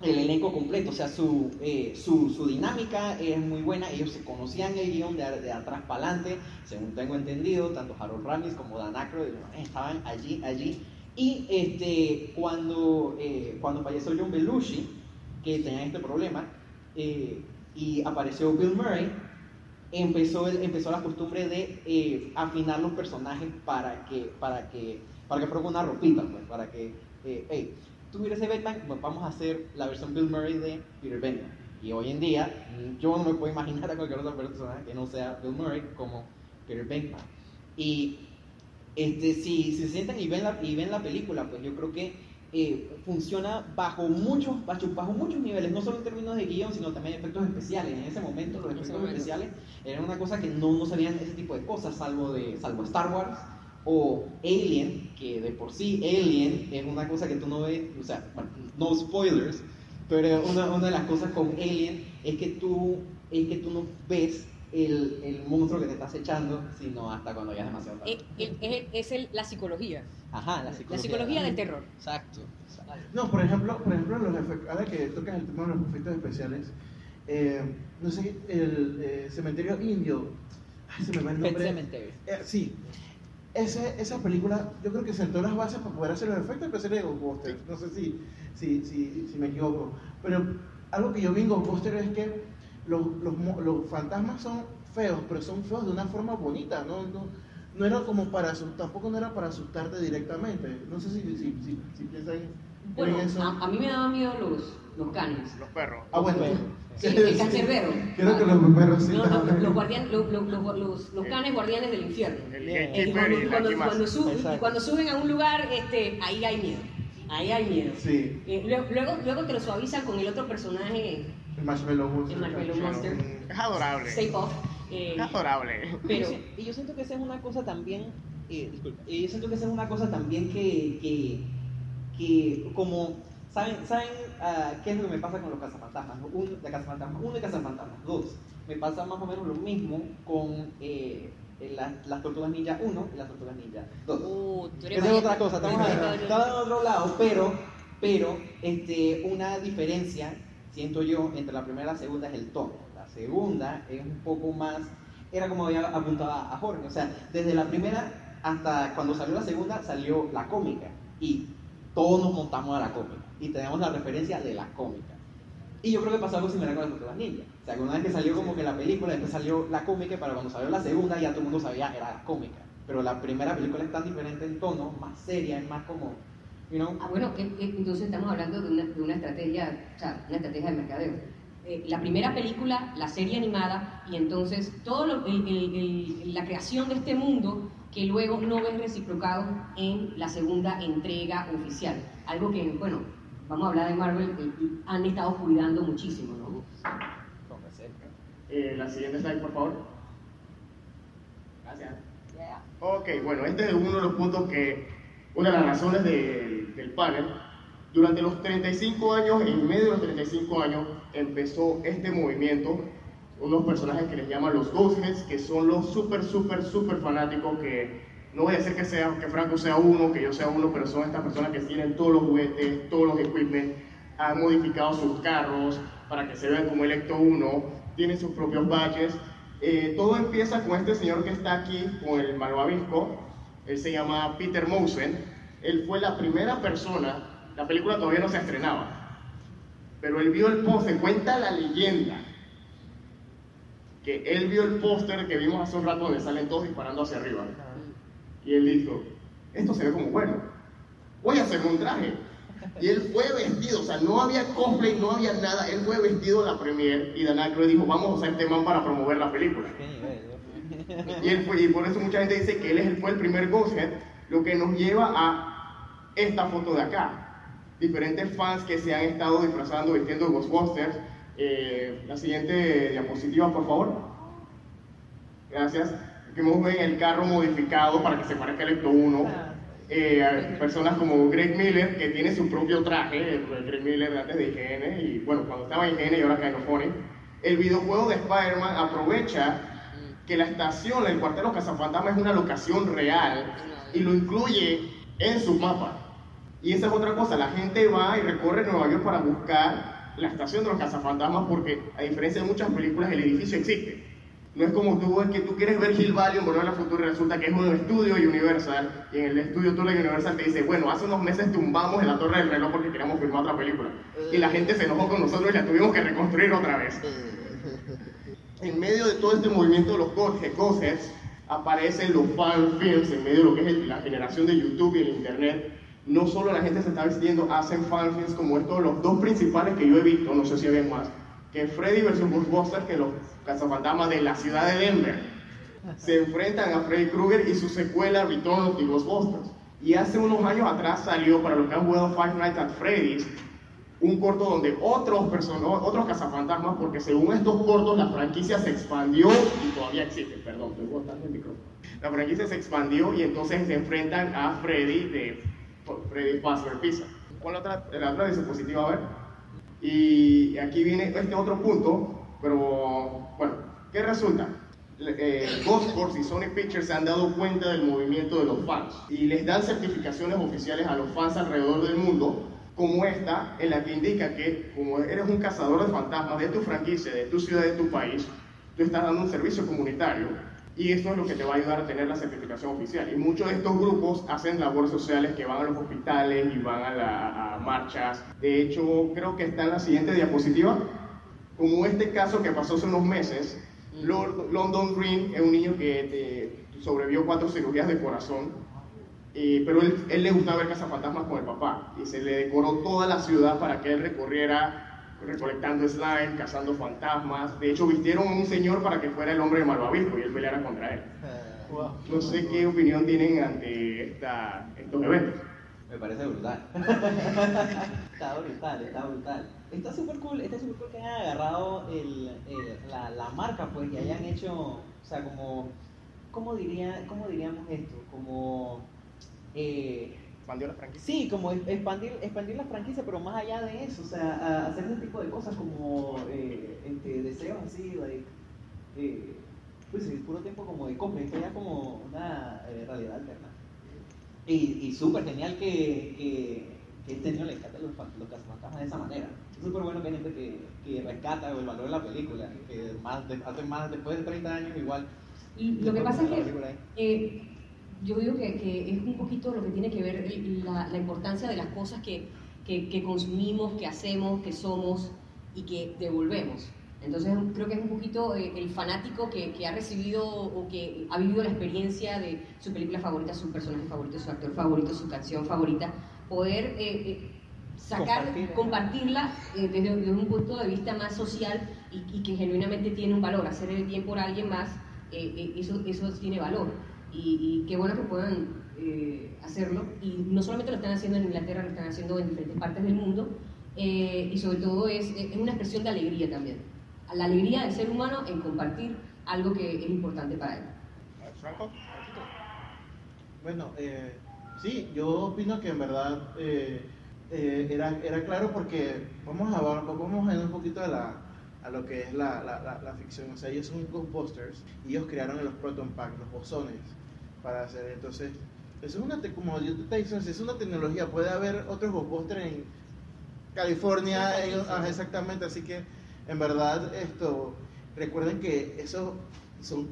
El elenco completo, o sea, su, eh, su, su dinámica es muy buena, ellos se conocían el guion de, de atrás para adelante, según tengo entendido, tanto Harold Ramis como Dan Aykroyd estaban allí, allí, y este, cuando, eh, cuando falleció John Belushi, que tenía este problema, eh, y apareció Bill Murray, empezó, el- empezó la costumbre de eh, afinar los personajes para que, para que, para que fuera una ropita, pues, para que, eh, hey, tú eres de Batman, vamos a hacer la versión Bill Murray de Peter Batman. Y hoy en día, mm, yo no me puedo imaginar a cualquier otra persona que no sea Bill Murray como Peter Batman. Y este, si, si se sientan y ven, la, y ven la película, pues yo creo que eh, funciona bajo muchos, bajo, bajo muchos niveles, no solo en términos de guion, sino también efectos especiales. En ese momento los efectos especiales eran una cosa que no, no sabían ese tipo de cosas, salvo, de, salvo Star Wars o Alien, que de por sí Alien es una cosa que tú no ves, o sea, no spoilers, pero una, una de las cosas con Alien es que tú, es que tú no ves el, el monstruo que te estás echando, sino hasta cuando ya es demasiado tarde. Es, es- es- es el- la psicología, Ajá, la psicología. la psicología del terror. Exacto. No, por ejemplo, por ejemplo los efectos, ahora que tocas el tema de los efectos especiales, eh, no sé, el eh, cementerio indio, ay, se me va el Pet nombre. Cemetery. Eh, sí, Ese- esa película yo creo que sentó las bases para poder hacer los efectos especiales de Ghostbusters. No sé si, si, si, si me equivoco. Pero algo que yo vi en Ghostbusters es que los, los, los fantasmas son feos, pero son feos de una forma bonita. No, no, no era como para asustar, tampoco no era para asustarte directamente. No sé si, si, si, si piensan Bueno, en eso. a, a mí me daban miedo los, los canes. Los perros. Ah, bueno. Sí, el cancerbero. Creo que los perros sí. No, los, guardian- los, los, los, los- los canes guardianes del infierno. El Bien. Eh, y gatekeeper cuando, cuando, cuando suben, cuando suben a un lugar, este, ahí hay miedo. Ahí hay miedo. Sí, Eh, luego, luego, te lo suavizan con el otro personaje, el Marshmallow Monster. El Marshmallow Monster. Es adorable. Stay Off. eh, Es adorable. pero, Y yo, siento que esa es una cosa también, eh, disculpa, yo siento que esa es una cosa también que, que, que como, ¿saben, saben ah, qué es lo que me pasa con los cazafantasmas? Uno, de cazafantasmas, uno de cazafantasmas, dos, me pasa más o menos lo mismo con eh, las, las tortugas ninja 1 y las tortugas ninja 2. uh, Esa es otra cosa, estamos en otro lado, pero, pero este, una diferencia, siento yo, entre la primera y la segunda es el tono. La segunda es un poco más, era como había apuntado a Jorge, o sea, desde la primera hasta cuando salió la segunda salió la cómica y todos nos montamos a la cómica y tenemos la referencia de la cómica. Y yo creo que pasó algo similar con las tortugas ninja. O sea, que una vez que salió como que la película, después salió la cómica, pero cuando salió la segunda ya todo el mundo sabía era la cómica. Pero la primera película es tan diferente en tono, más seria, es más como, you know, Ah, bueno, entonces estamos hablando de una, de una estrategia, o sea, una estrategia de mercadeo. Eh, la primera película, la serie animada, y entonces el- la creación de este mundo que luego no ves reciprocado en la segunda entrega oficial. Algo que, bueno, vamos a hablar de Marvel, eh, han estado cuidando muchísimo, ¿no? Eh, la siguiente slide, por favor. Gracias. Ok, bueno, este es uno de los puntos que, una de las razones del, del panel. Durante los 35 años, en medio de los 35 años, empezó este movimiento, unos personajes que les llaman los Ghostheads, que son los súper, súper, súper fanáticos que, no voy a decir que, sea, que Franco sea uno, que yo sea uno, pero son estas personas que tienen todos los juguetes, todos los equipment, han modificado sus carros para que se vean como Electo 1, tienen sus propios badges. Eh, todo empieza con este señor que está aquí, con el malvavisco, él se llama Peter Mousen, él fue la primera persona, la película todavía no se estrenaba, pero él vio el póster, cuenta la leyenda, que él vio el póster que vimos hace un rato donde salen todos disparando hacia arriba. Y él dijo, esto se ve como bueno, voy a hacerme un traje. Y él fue vestido, o sea, no había cosplay, no había nada, él fue vestido en la premiere y Dan Aykroyd dijo, vamos a usar este man para promover la película. Y, él fue, y por eso mucha gente dice que él fue el primer Ghosthead, lo que nos lleva a esta foto de acá. Diferentes fans que se han estado disfrazando, vistiendo de Ghostbusters. Eh, la siguiente diapositiva, por favor. Gracias. Hemos ven el carro modificado para que se parezca al Ecto 1. Eh, hay personas como Greg Miller, que tiene su propio traje, Greg Miller antes de IGN, y bueno, cuando estaba en IGN y ahora en Phonic. El videojuego de Spider-Man aprovecha que la estación, el cuartel de los cazafantasmas es una locación real y lo incluye en su mapa. Y esa es otra cosa, la gente va y recorre Nueva York para buscar la estación de los cazafantasmas porque a diferencia de muchas películas el edificio existe. No es como tú, es que tú quieres ver Hill Valley en Volver a la Futura y resulta que es un estudio Universal y en el estudio tour de Universal te dice, bueno, hace unos meses tumbamos en la Torre del Reloj porque queríamos filmar otra película. Y la gente se enojó con nosotros y la tuvimos que reconstruir otra vez. en medio de todo este movimiento de los Godheads, aparecen los fan films en medio de lo que es la generación de YouTube y el Internet. No solo la gente se está vistiendo, hacen fan films como estos, los dos principales que yo he visto, no sé si había más, que Freddy vs. Ghostbusters, que los cazafantasmas de la ciudad de Denver se enfrentan a Freddy Krueger y su secuela Return of the Ghostbusters. Y hace unos años atrás salió, para los que han jugado Five Nights at Freddy's, un corto donde otros, otros cazafantasmas, porque según estos cortos la franquicia se expandió y todavía existe, perdón, estoy botando el micrófono. La franquicia se expandió y entonces se enfrentan a Freddy de Freddy Fazbear Pizza. ¿Cuál otra, la otra diapositiva? A ver. Y aquí viene este otro punto, pero bueno, ¿qué resulta? Eh, y Sony Pictures se han dado cuenta del movimiento de los fans y les dan certificaciones oficiales a los fans alrededor del mundo como esta, en la que indica que como eres un cazador de fantasmas de tu franquicia, de tu ciudad, de tu país, tú estás dando un servicio comunitario y esto es lo que te va a ayudar a tener la certificación oficial. Y muchos de estos grupos hacen labores sociales que van a los hospitales y van a, la, marchas. De hecho, creo que está en la siguiente diapositiva, como este caso que pasó hace unos meses. Lord, London Green es un niño que sobrevivió cuatro cirugías de corazón pero él, él, le gustaba ver cazafantasmas con el papá y se le decoró toda la ciudad para que él recorriera recolectando slime, cazando fantasmas. De hecho, vistieron a un señor para que fuera el hombre de malvavisco y él peleara contra él. No sé qué opinión tienen ante esta, estos eventos. Me parece brutal. está brutal, está brutal. Está súper cool, está súper cool que hayan agarrado el, la, la, marca, pues, y hayan hecho, o sea, como, ¿cómo, diría, cómo diríamos esto? Como eh, ¿Expandió la franquicia? Sí, como expandir, expandir la franquicia, pero más allá de eso, o sea, hacer ese tipo de cosas como eh, este, deseos así, like, eh, pues el puro tiempo como de compra, esto ya como una eh, realidad alterna. Y, y súper genial que, que, que, este niño le encanta los, los cazafantasmas de esa manera. Es súper bueno que hay gente que, que rescata el valor de la película, que más hace más después de 30 años igual. Y lo que pasa es que yo digo que, que, es un poquito lo que tiene que ver la, la importancia de las cosas que, que, consumimos, que hacemos, que somos y que devolvemos. Entonces creo que es un poquito eh, el fanático que, que, ha recibido o que ha vivido la experiencia de su película favorita, su personaje favorito, su actor favorito, su canción favorita, poder eh, eh, sacar, compartirla desde, desde, un punto de vista más social y, y, que genuinamente tiene un valor. Hacer el bien por alguien más, eso, eso tiene valor y, qué bueno que puedan eh, hacerlo. Y no solamente lo están haciendo en Inglaterra, lo están haciendo en diferentes partes del mundo. Eh, y sobre todo es, es, una expresión de alegría también. La alegría del ser humano en compartir algo que es importante para él. Bueno, eh, sí, yo opino que en verdad era, era claro porque vamos a, vamos a ver un poquito de la, a lo que es la, la, la, ficción. O sea, ellos son Ghostbusters y ellos crearon los Proton Pack, los bosones para hacer. Entonces, es una, como yo te diciendo, es una tecnología. Puede haber otros Ghostbusters en California, exactamente. Así que, en verdad, esto, recuerden que eso son,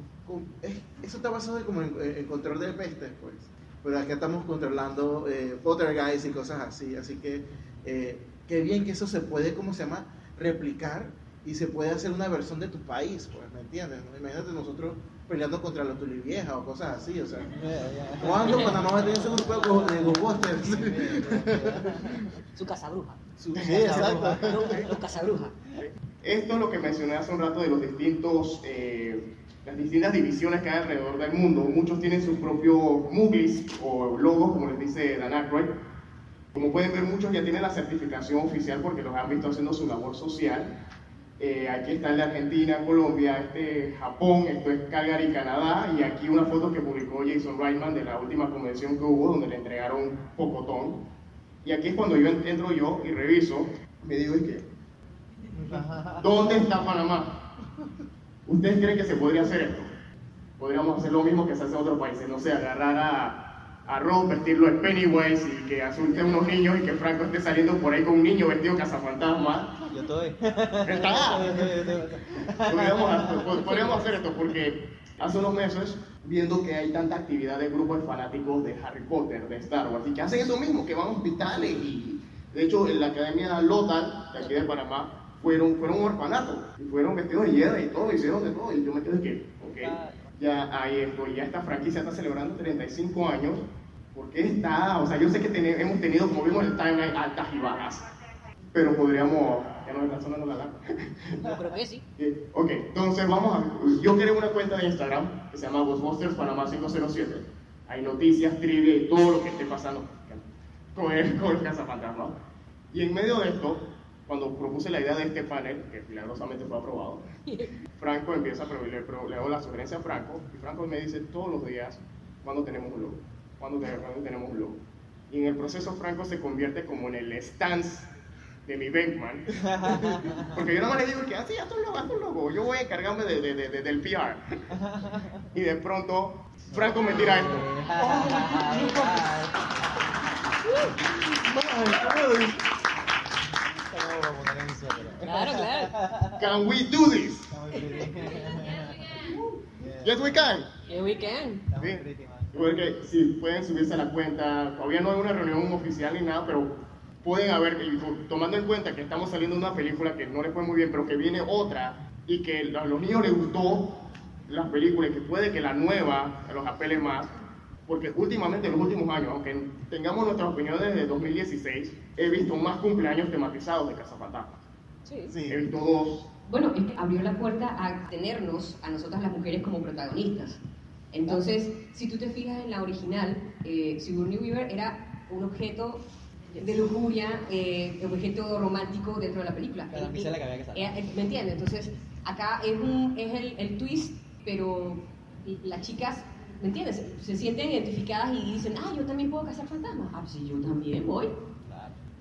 eso está basado como en, control de pestes, pues. Pero acá estamos controlando eh, guys y cosas así. Así que, eh, qué bien que eso se puede, ¿cómo se llama? Replicar y se puede hacer una versión de tu país, pues, ¿me entiendes? Imagínate nosotros peleando contra los tuliviejas o cosas así, o sea. ¿Cuándo Panamá va a tener ese grupo de Ghostbusters? Su casa bruja. sí, exacto. Los, casabrujas. Esto es lo que mencioné hace un rato de los distintos, eh, las distintas divisiones que hay alrededor del mundo. Muchos tienen sus propios movies o logos, como les dice Dan Aykroyd. Como pueden ver, muchos ya tienen la certificación oficial porque los han visto haciendo su labor social. Eh, aquí está el de Argentina, Colombia, este Japón, esto es Calgary, Canadá, y aquí una foto que publicó Jason Reitman de la última convención que hubo, donde le entregaron Pocotón. Y aquí es cuando yo entro yo y reviso, me digo, ¿y qué? ¿Dónde está Panamá? ¿Ustedes creen que se podría hacer esto? Podríamos hacer lo mismo que se hace en otros países, no sé, agarrar a, a Ron, vestirlo en Pennywise y que asuste a unos niños y que Franco esté saliendo por ahí con un niño vestido cazafantasma estoy. podríamos, hacer esto porque hace unos meses, viendo que hay tanta actividad de grupos de fanáticos de Harry Potter, de Star Wars, y que hacen eso mismo, que van a hospitales y de hecho en la Academia Lothar, de aquí de Panamá, fueron, fueron un orfanato, y fueron vestidos de Jedi y todo, hicieron de todo, y yo me quedé que, ok, ya hay esto, ya esta franquicia está celebrando 35 años, porque está, o sea, yo sé que tene- hemos tenido, como vimos en el timeline, altas y bajas, pero podríamos, ya no me está sonando la alarma. Yo creo que sí. Eh, Ok, entonces vamos a. Yo creo una cuenta de Instagram que se llama Ghostbusters Panamá 507. Hay noticias, trivia y todo lo que esté pasando con, el, con los cazafantasmas. Y en medio de esto, cuando propuse la idea de este panel, que milagrosamente fue aprobado, Franco empieza a le, hago la sugerencia a Franco, y Franco me dice todos los días cuando tenemos un logo, cuando tenemos un logo. Y en el proceso Franco se convierte como en el stance de mi Bankman, porque yo nada más le digo que así, haz un logo, haz un logo, yo voy a encargarme de, de- de- de- del PR. Y de pronto Franco me tira esto. Claro, claro. Can we do this? Yes, we can. Yeah, we can. Sí. Igual que si pueden subirse a la cuenta, todavía no hay una reunión oficial ni nada, pero pueden haber, tomando en cuenta que estamos saliendo de una película que no les fue muy bien, pero que viene otra y que a los niños les gustó las películas y que puede que la nueva los apele más, porque últimamente en los últimos años, aunque tengamos nuestras opiniones desde 2016, he visto más cumpleaños tematizados de Cazafantasmas. Sí. He visto dos. Bueno, es que abrió la puerta a tenernos a nosotras las mujeres como protagonistas. Entonces, si tú te fijas en la original, eh, Sigourney Weaver era un objeto de lujuria, eh, objeto romántico dentro de la película. La damisela que había que. Eh, eh, ¿Me entiendes? Entonces, acá es, un, es el, el twist, pero las chicas, ¿me entiendes? Se, se sienten identificadas y dicen, ah, yo también puedo cazar fantasmas. Ah, sí, yo también voy.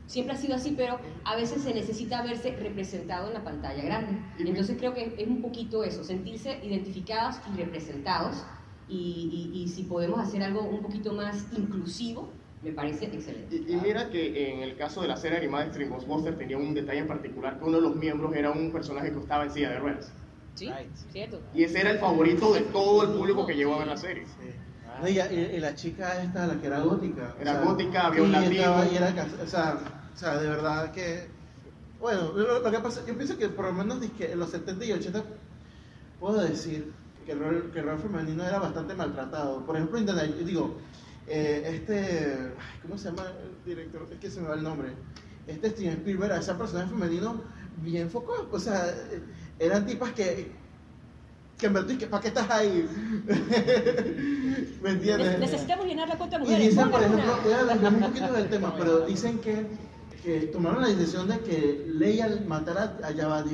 Siempre ha sido así, pero a veces se necesita verse representado en la pantalla grande. Entonces creo que es un poquito eso, sentirse identificados y representados. Y, y- y si podemos hacer algo un poquito más inclusivo, me parece excelente. Y, y mira que en el caso de la serie animada de Extreme Ghostbusters tenía un detalle en particular, que uno de los miembros era un personaje que estaba en silla de ruedas. ¿Sí? Right. ¿Cierto? Y ese era el favorito de todo el público que llegó a ver la serie. No, y, y- y la chica esta, la que era gótica. Era gótica, había un latino. estaba- y era, o, sea, o sea, de verdad que... Bueno, lo, lo que pasa, yo pienso que por lo menos en los 70 y 80 puedo decir que el rol, que el rol femenino era bastante maltratado. Por ejemplo, Indiana- yo digo, eh, este... ¿Cómo se llama el director? Es que se me va el nombre. Este Steven Spielberg, a ese personaje femenino bien foco. O sea, eran tipas que... Que en verdad, ¿para qué estás ahí? ¿Me entiendes? Ne- Necesitamos llenar la cuenta de Y mujeres. dicen, por ejemplo, voy a desviarme un poquito del tema, pero dicen que, que tomaron la decisión de que Leia matara a Jabba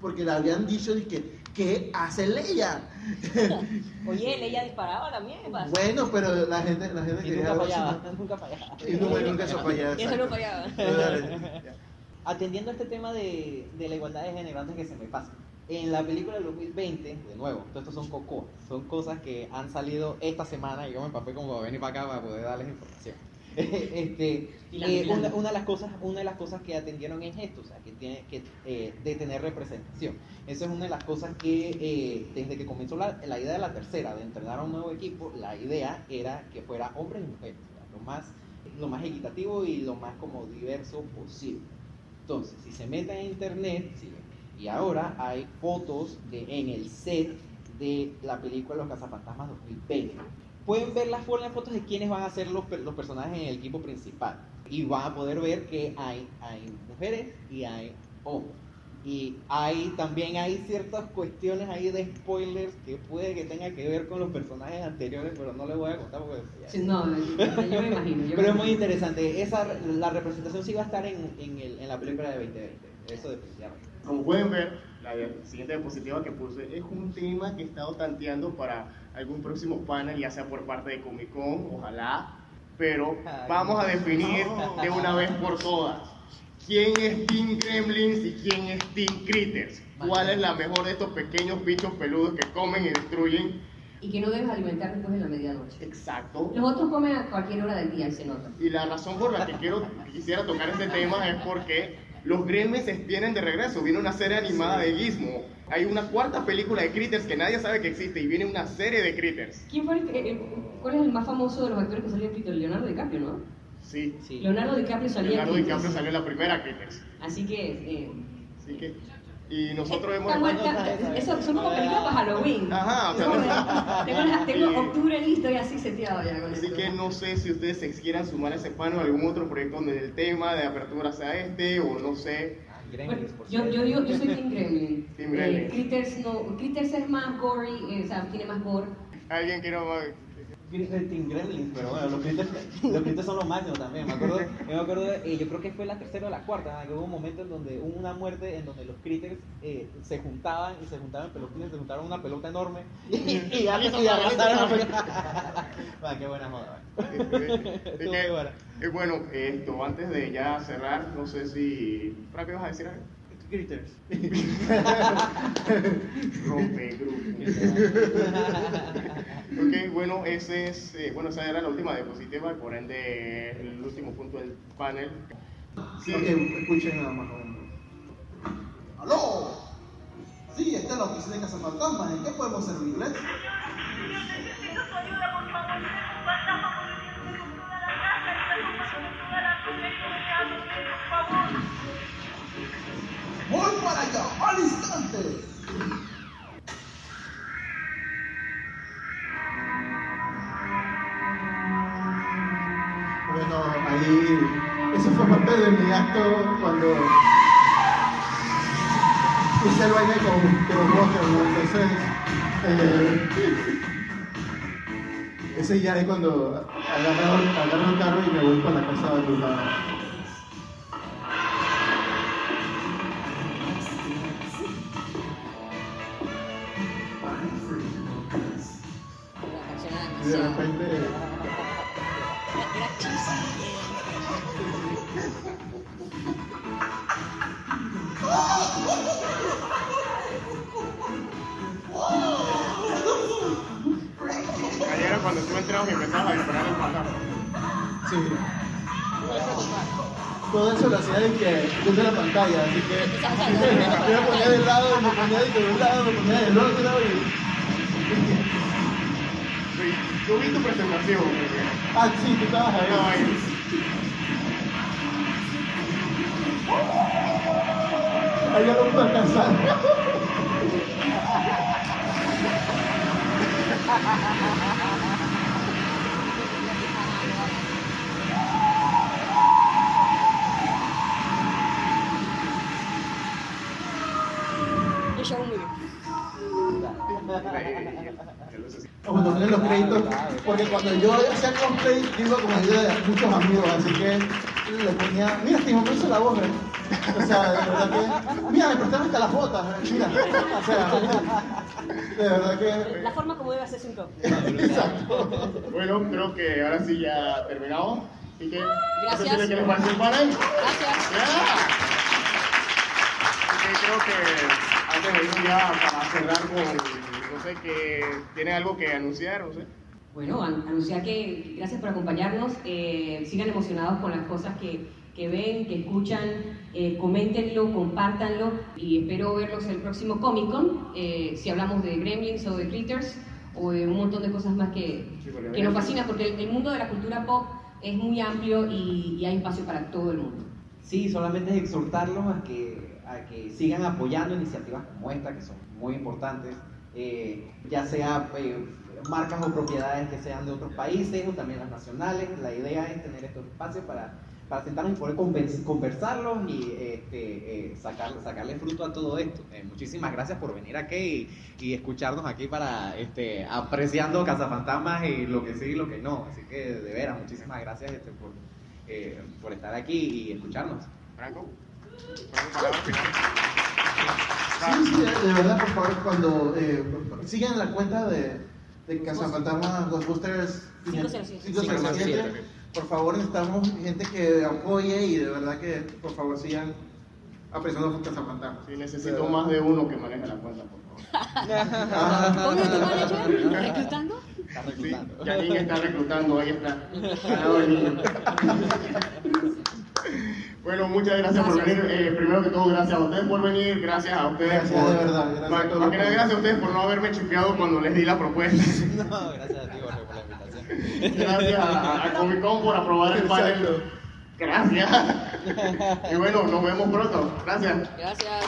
porque le habían dicho de que, ¿qué hace Leia? Oye, ella disparaba también. bueno, pero la gente, la gente Y quería nunca fallaba, nunca fallaba. nunca, nunca eso fallaba. Eso no. Atendiendo a este tema de, de la igualdad de género, antes que se me pase. En la película del 2020, de nuevo, todo esto son cocoas, son cosas que han salido esta semana y yo me empapé como para venir para acá para poder darles información. este, eh, una, una de las cosas, una de las cosas que atendieron es esto, o sea, que tiene que eh, de tener representación. Esa es una de las cosas que eh, desde que comenzó la, la idea de la tercera, de entrenar a un nuevo equipo, la idea era que fuera hombres y mujeres, o sea, lo más, lo más equitativo y lo más como diverso posible. Entonces, si se meten en internet, si- y ahora hay fotos de, en el set de la película Los Cazafantasmas 2020. Pueden ver las, fo- las fotos de quiénes van a ser los, los personajes en el equipo principal. Y van a poder ver que hay, hay mujeres y hay hombres. Y hay, también hay ciertas cuestiones ahí de spoilers que puede que tenga que ver con los personajes anteriores, pero no les voy a contar porque... ya- Sí, no, yo me imagino. yo pero es muy interesante. Esa, la representación sí va a estar en, en, el- en la película de 2020. Eso definitivamente. Como pueden ver, la siguiente diapositiva que puse es un tema que he estado tanteando para algún próximo panel, ya sea por parte de Comic Con, ojalá. Pero vamos a definir de una vez por todas quién es Team Gremlins y quién es Team Critters. ¿Cuál es la mejor de estos pequeños bichos peludos que comen y destruyen? Y que no debes alimentar después de la medianoche. Exacto. Los otros comen a cualquier hora del día y se nota. Y la razón por la que quiero, quisiera tocar este tema es porque los Gremlins vienen de regreso. Viene una serie animada de Gizmo. Hay una cuarta película de Critters que nadie sabe que existe y viene una serie de Critters. ¿Quién fue el, el- ¿Cuál es el más famoso de los actores que salió en Critters? Leonardo DiCaprio, ¿no? Sí. Sí. Leonardo DiCaprio salía en Leonardo. DiCaprio salió en la primera Critters. Así que, eh, Así que, y nosotros hemos... Eso son como películas para Halloween. Ajá, o sea, no- tengo, la- tengo Y- octubre listo y así seteado ya con Así esto. que no sé si ustedes se quieran sumar a ese panel o algún otro proyecto donde el tema de apertura sea este, o no sé. Ah, Bueno, Gremlins, por yo, yo digo, yo soy Team Gremlin. Team Gremlin. Eh, Critters no, Critters es más gory, eh, o sea, tiene más gore. ¿Alguien quiere más? Team Gremlins, pero bueno, los critters, los critters son los máximos también. Me acuerdo, yo me acuerdo, eh, yo creo que fue la tercera o la cuarta, ¿no? que hubo un momento en donde hubo una muerte en donde los critters eh, se juntaban y se juntaban pelotines, se juntaron una pelota enorme y, y, y, y agarra, arrastraron. Va, qué buena moda. muy buena. eh, bueno, esto, antes de ya cerrar, no sé si... ¿Para qué vas a decir algo? Critters. Rompe Ok, bueno, ese es, eh, bueno, esa era la última diapositiva, por ende el último punto del panel. Sí, Ok, escuchen nada más. ¡Aló! Sí, esta es la oficina de Cazafantasmas. ¿En qué podemos servirles? Necesito su ¡Voy para allá! ¡Al instante! Bueno, ahí. Eso fue parte de mi acto cuando. Hice el baile con, con Walker, ¿no? Entonces. eh, ese ya es cuando agarro, agarro el carro y me voy para la casa de tu lado. Y de repente. Ayer cuando tú entrabas y empezabas a disparar el fantasma. Sí. Todo eso lo hacía de que desde la pantalla, así que yo me ponía del lado, me ponía de un lado, me ponía del otro y. Sí, Yo vi tu presentación. porque- Ah, sí, tú estabas ahí. Estaba ahí. Ahí ya lo puedo alcanzar. Yo show muy bien. Cuando ponen los créditos, porque cuando yo hacía cosplay, iba con ayuda de muchos amigos, así que le ponía, mira, Timo, me hizo la voz, ¿eh? O sea, de verdad que, mira, me prestaron hasta las botas, ¿eh? mira, o sea, de verdad que, La forma como debe hacerse un top. exacto. Bueno, creo que ahora sí ya terminamos. Así que, Gracias. les parece el panel. Gracias. Así que creo que antes de ir ya para cerrar con, no sé, que tiene algo que anunciar, no sé. Bueno, an- anunciar que gracias por acompañarnos. eh, sigan emocionados con las cosas que, que ven, que escuchan. eh, coméntenlo, compártanlo y espero verlos el próximo Comic Con. eh, si hablamos de Gremlins o de Critters o de un montón de cosas más que, Sí, que nos fascinan, porque el, el mundo de la cultura pop es muy amplio y, y hay espacio para todo el mundo. Sí, solamente es exhortarlos a que, a que sigan apoyando iniciativas como esta, que son muy importantes, eh, ya sea eh, marcas o propiedades que sean de otros países o también las nacionales. La idea es tener estos espacios para, para sentarnos y poder conversarlos y este, eh, sacar, sacarle fruto a todo esto. Eh, muchísimas gracias por venir aquí y, y escucharnos aquí para este, apreciando Cazafantasmas y lo que sí y lo que no. Así que de veras, muchísimas gracias este, por, por estar aquí y escucharnos. Franco. Sí, sí, de, verdad, por favor, cuando eh, sigan la cuenta de, de Cazafantasmas Ghostbusters 507. 507, por favor, necesitamos gente que apoye y de verdad que, por favor, sigan apreciando a Cazafantasmas. Sí, necesito más de uno que maneje la cuenta, por favor. ¿Cómo manager? ¿Reclutando? Está Sí, reclutando. Janine está reclutando, ahí está. Del niño. Bueno, muchas gracias, por venir. Eh, primero que todo, gracias a ustedes por venir, gracias a ustedes Gracias, por. de verdad, gracias más, a todos más que nada, por- gracias a ustedes por no haberme chipeado cuando les di la propuesta. No, gracias a ti, Jorge, por la invitación. Gracias a, a Comic Con por aprobar el panel. Exacto. Gracias. Y bueno, nos vemos pronto. Gracias. Gracias.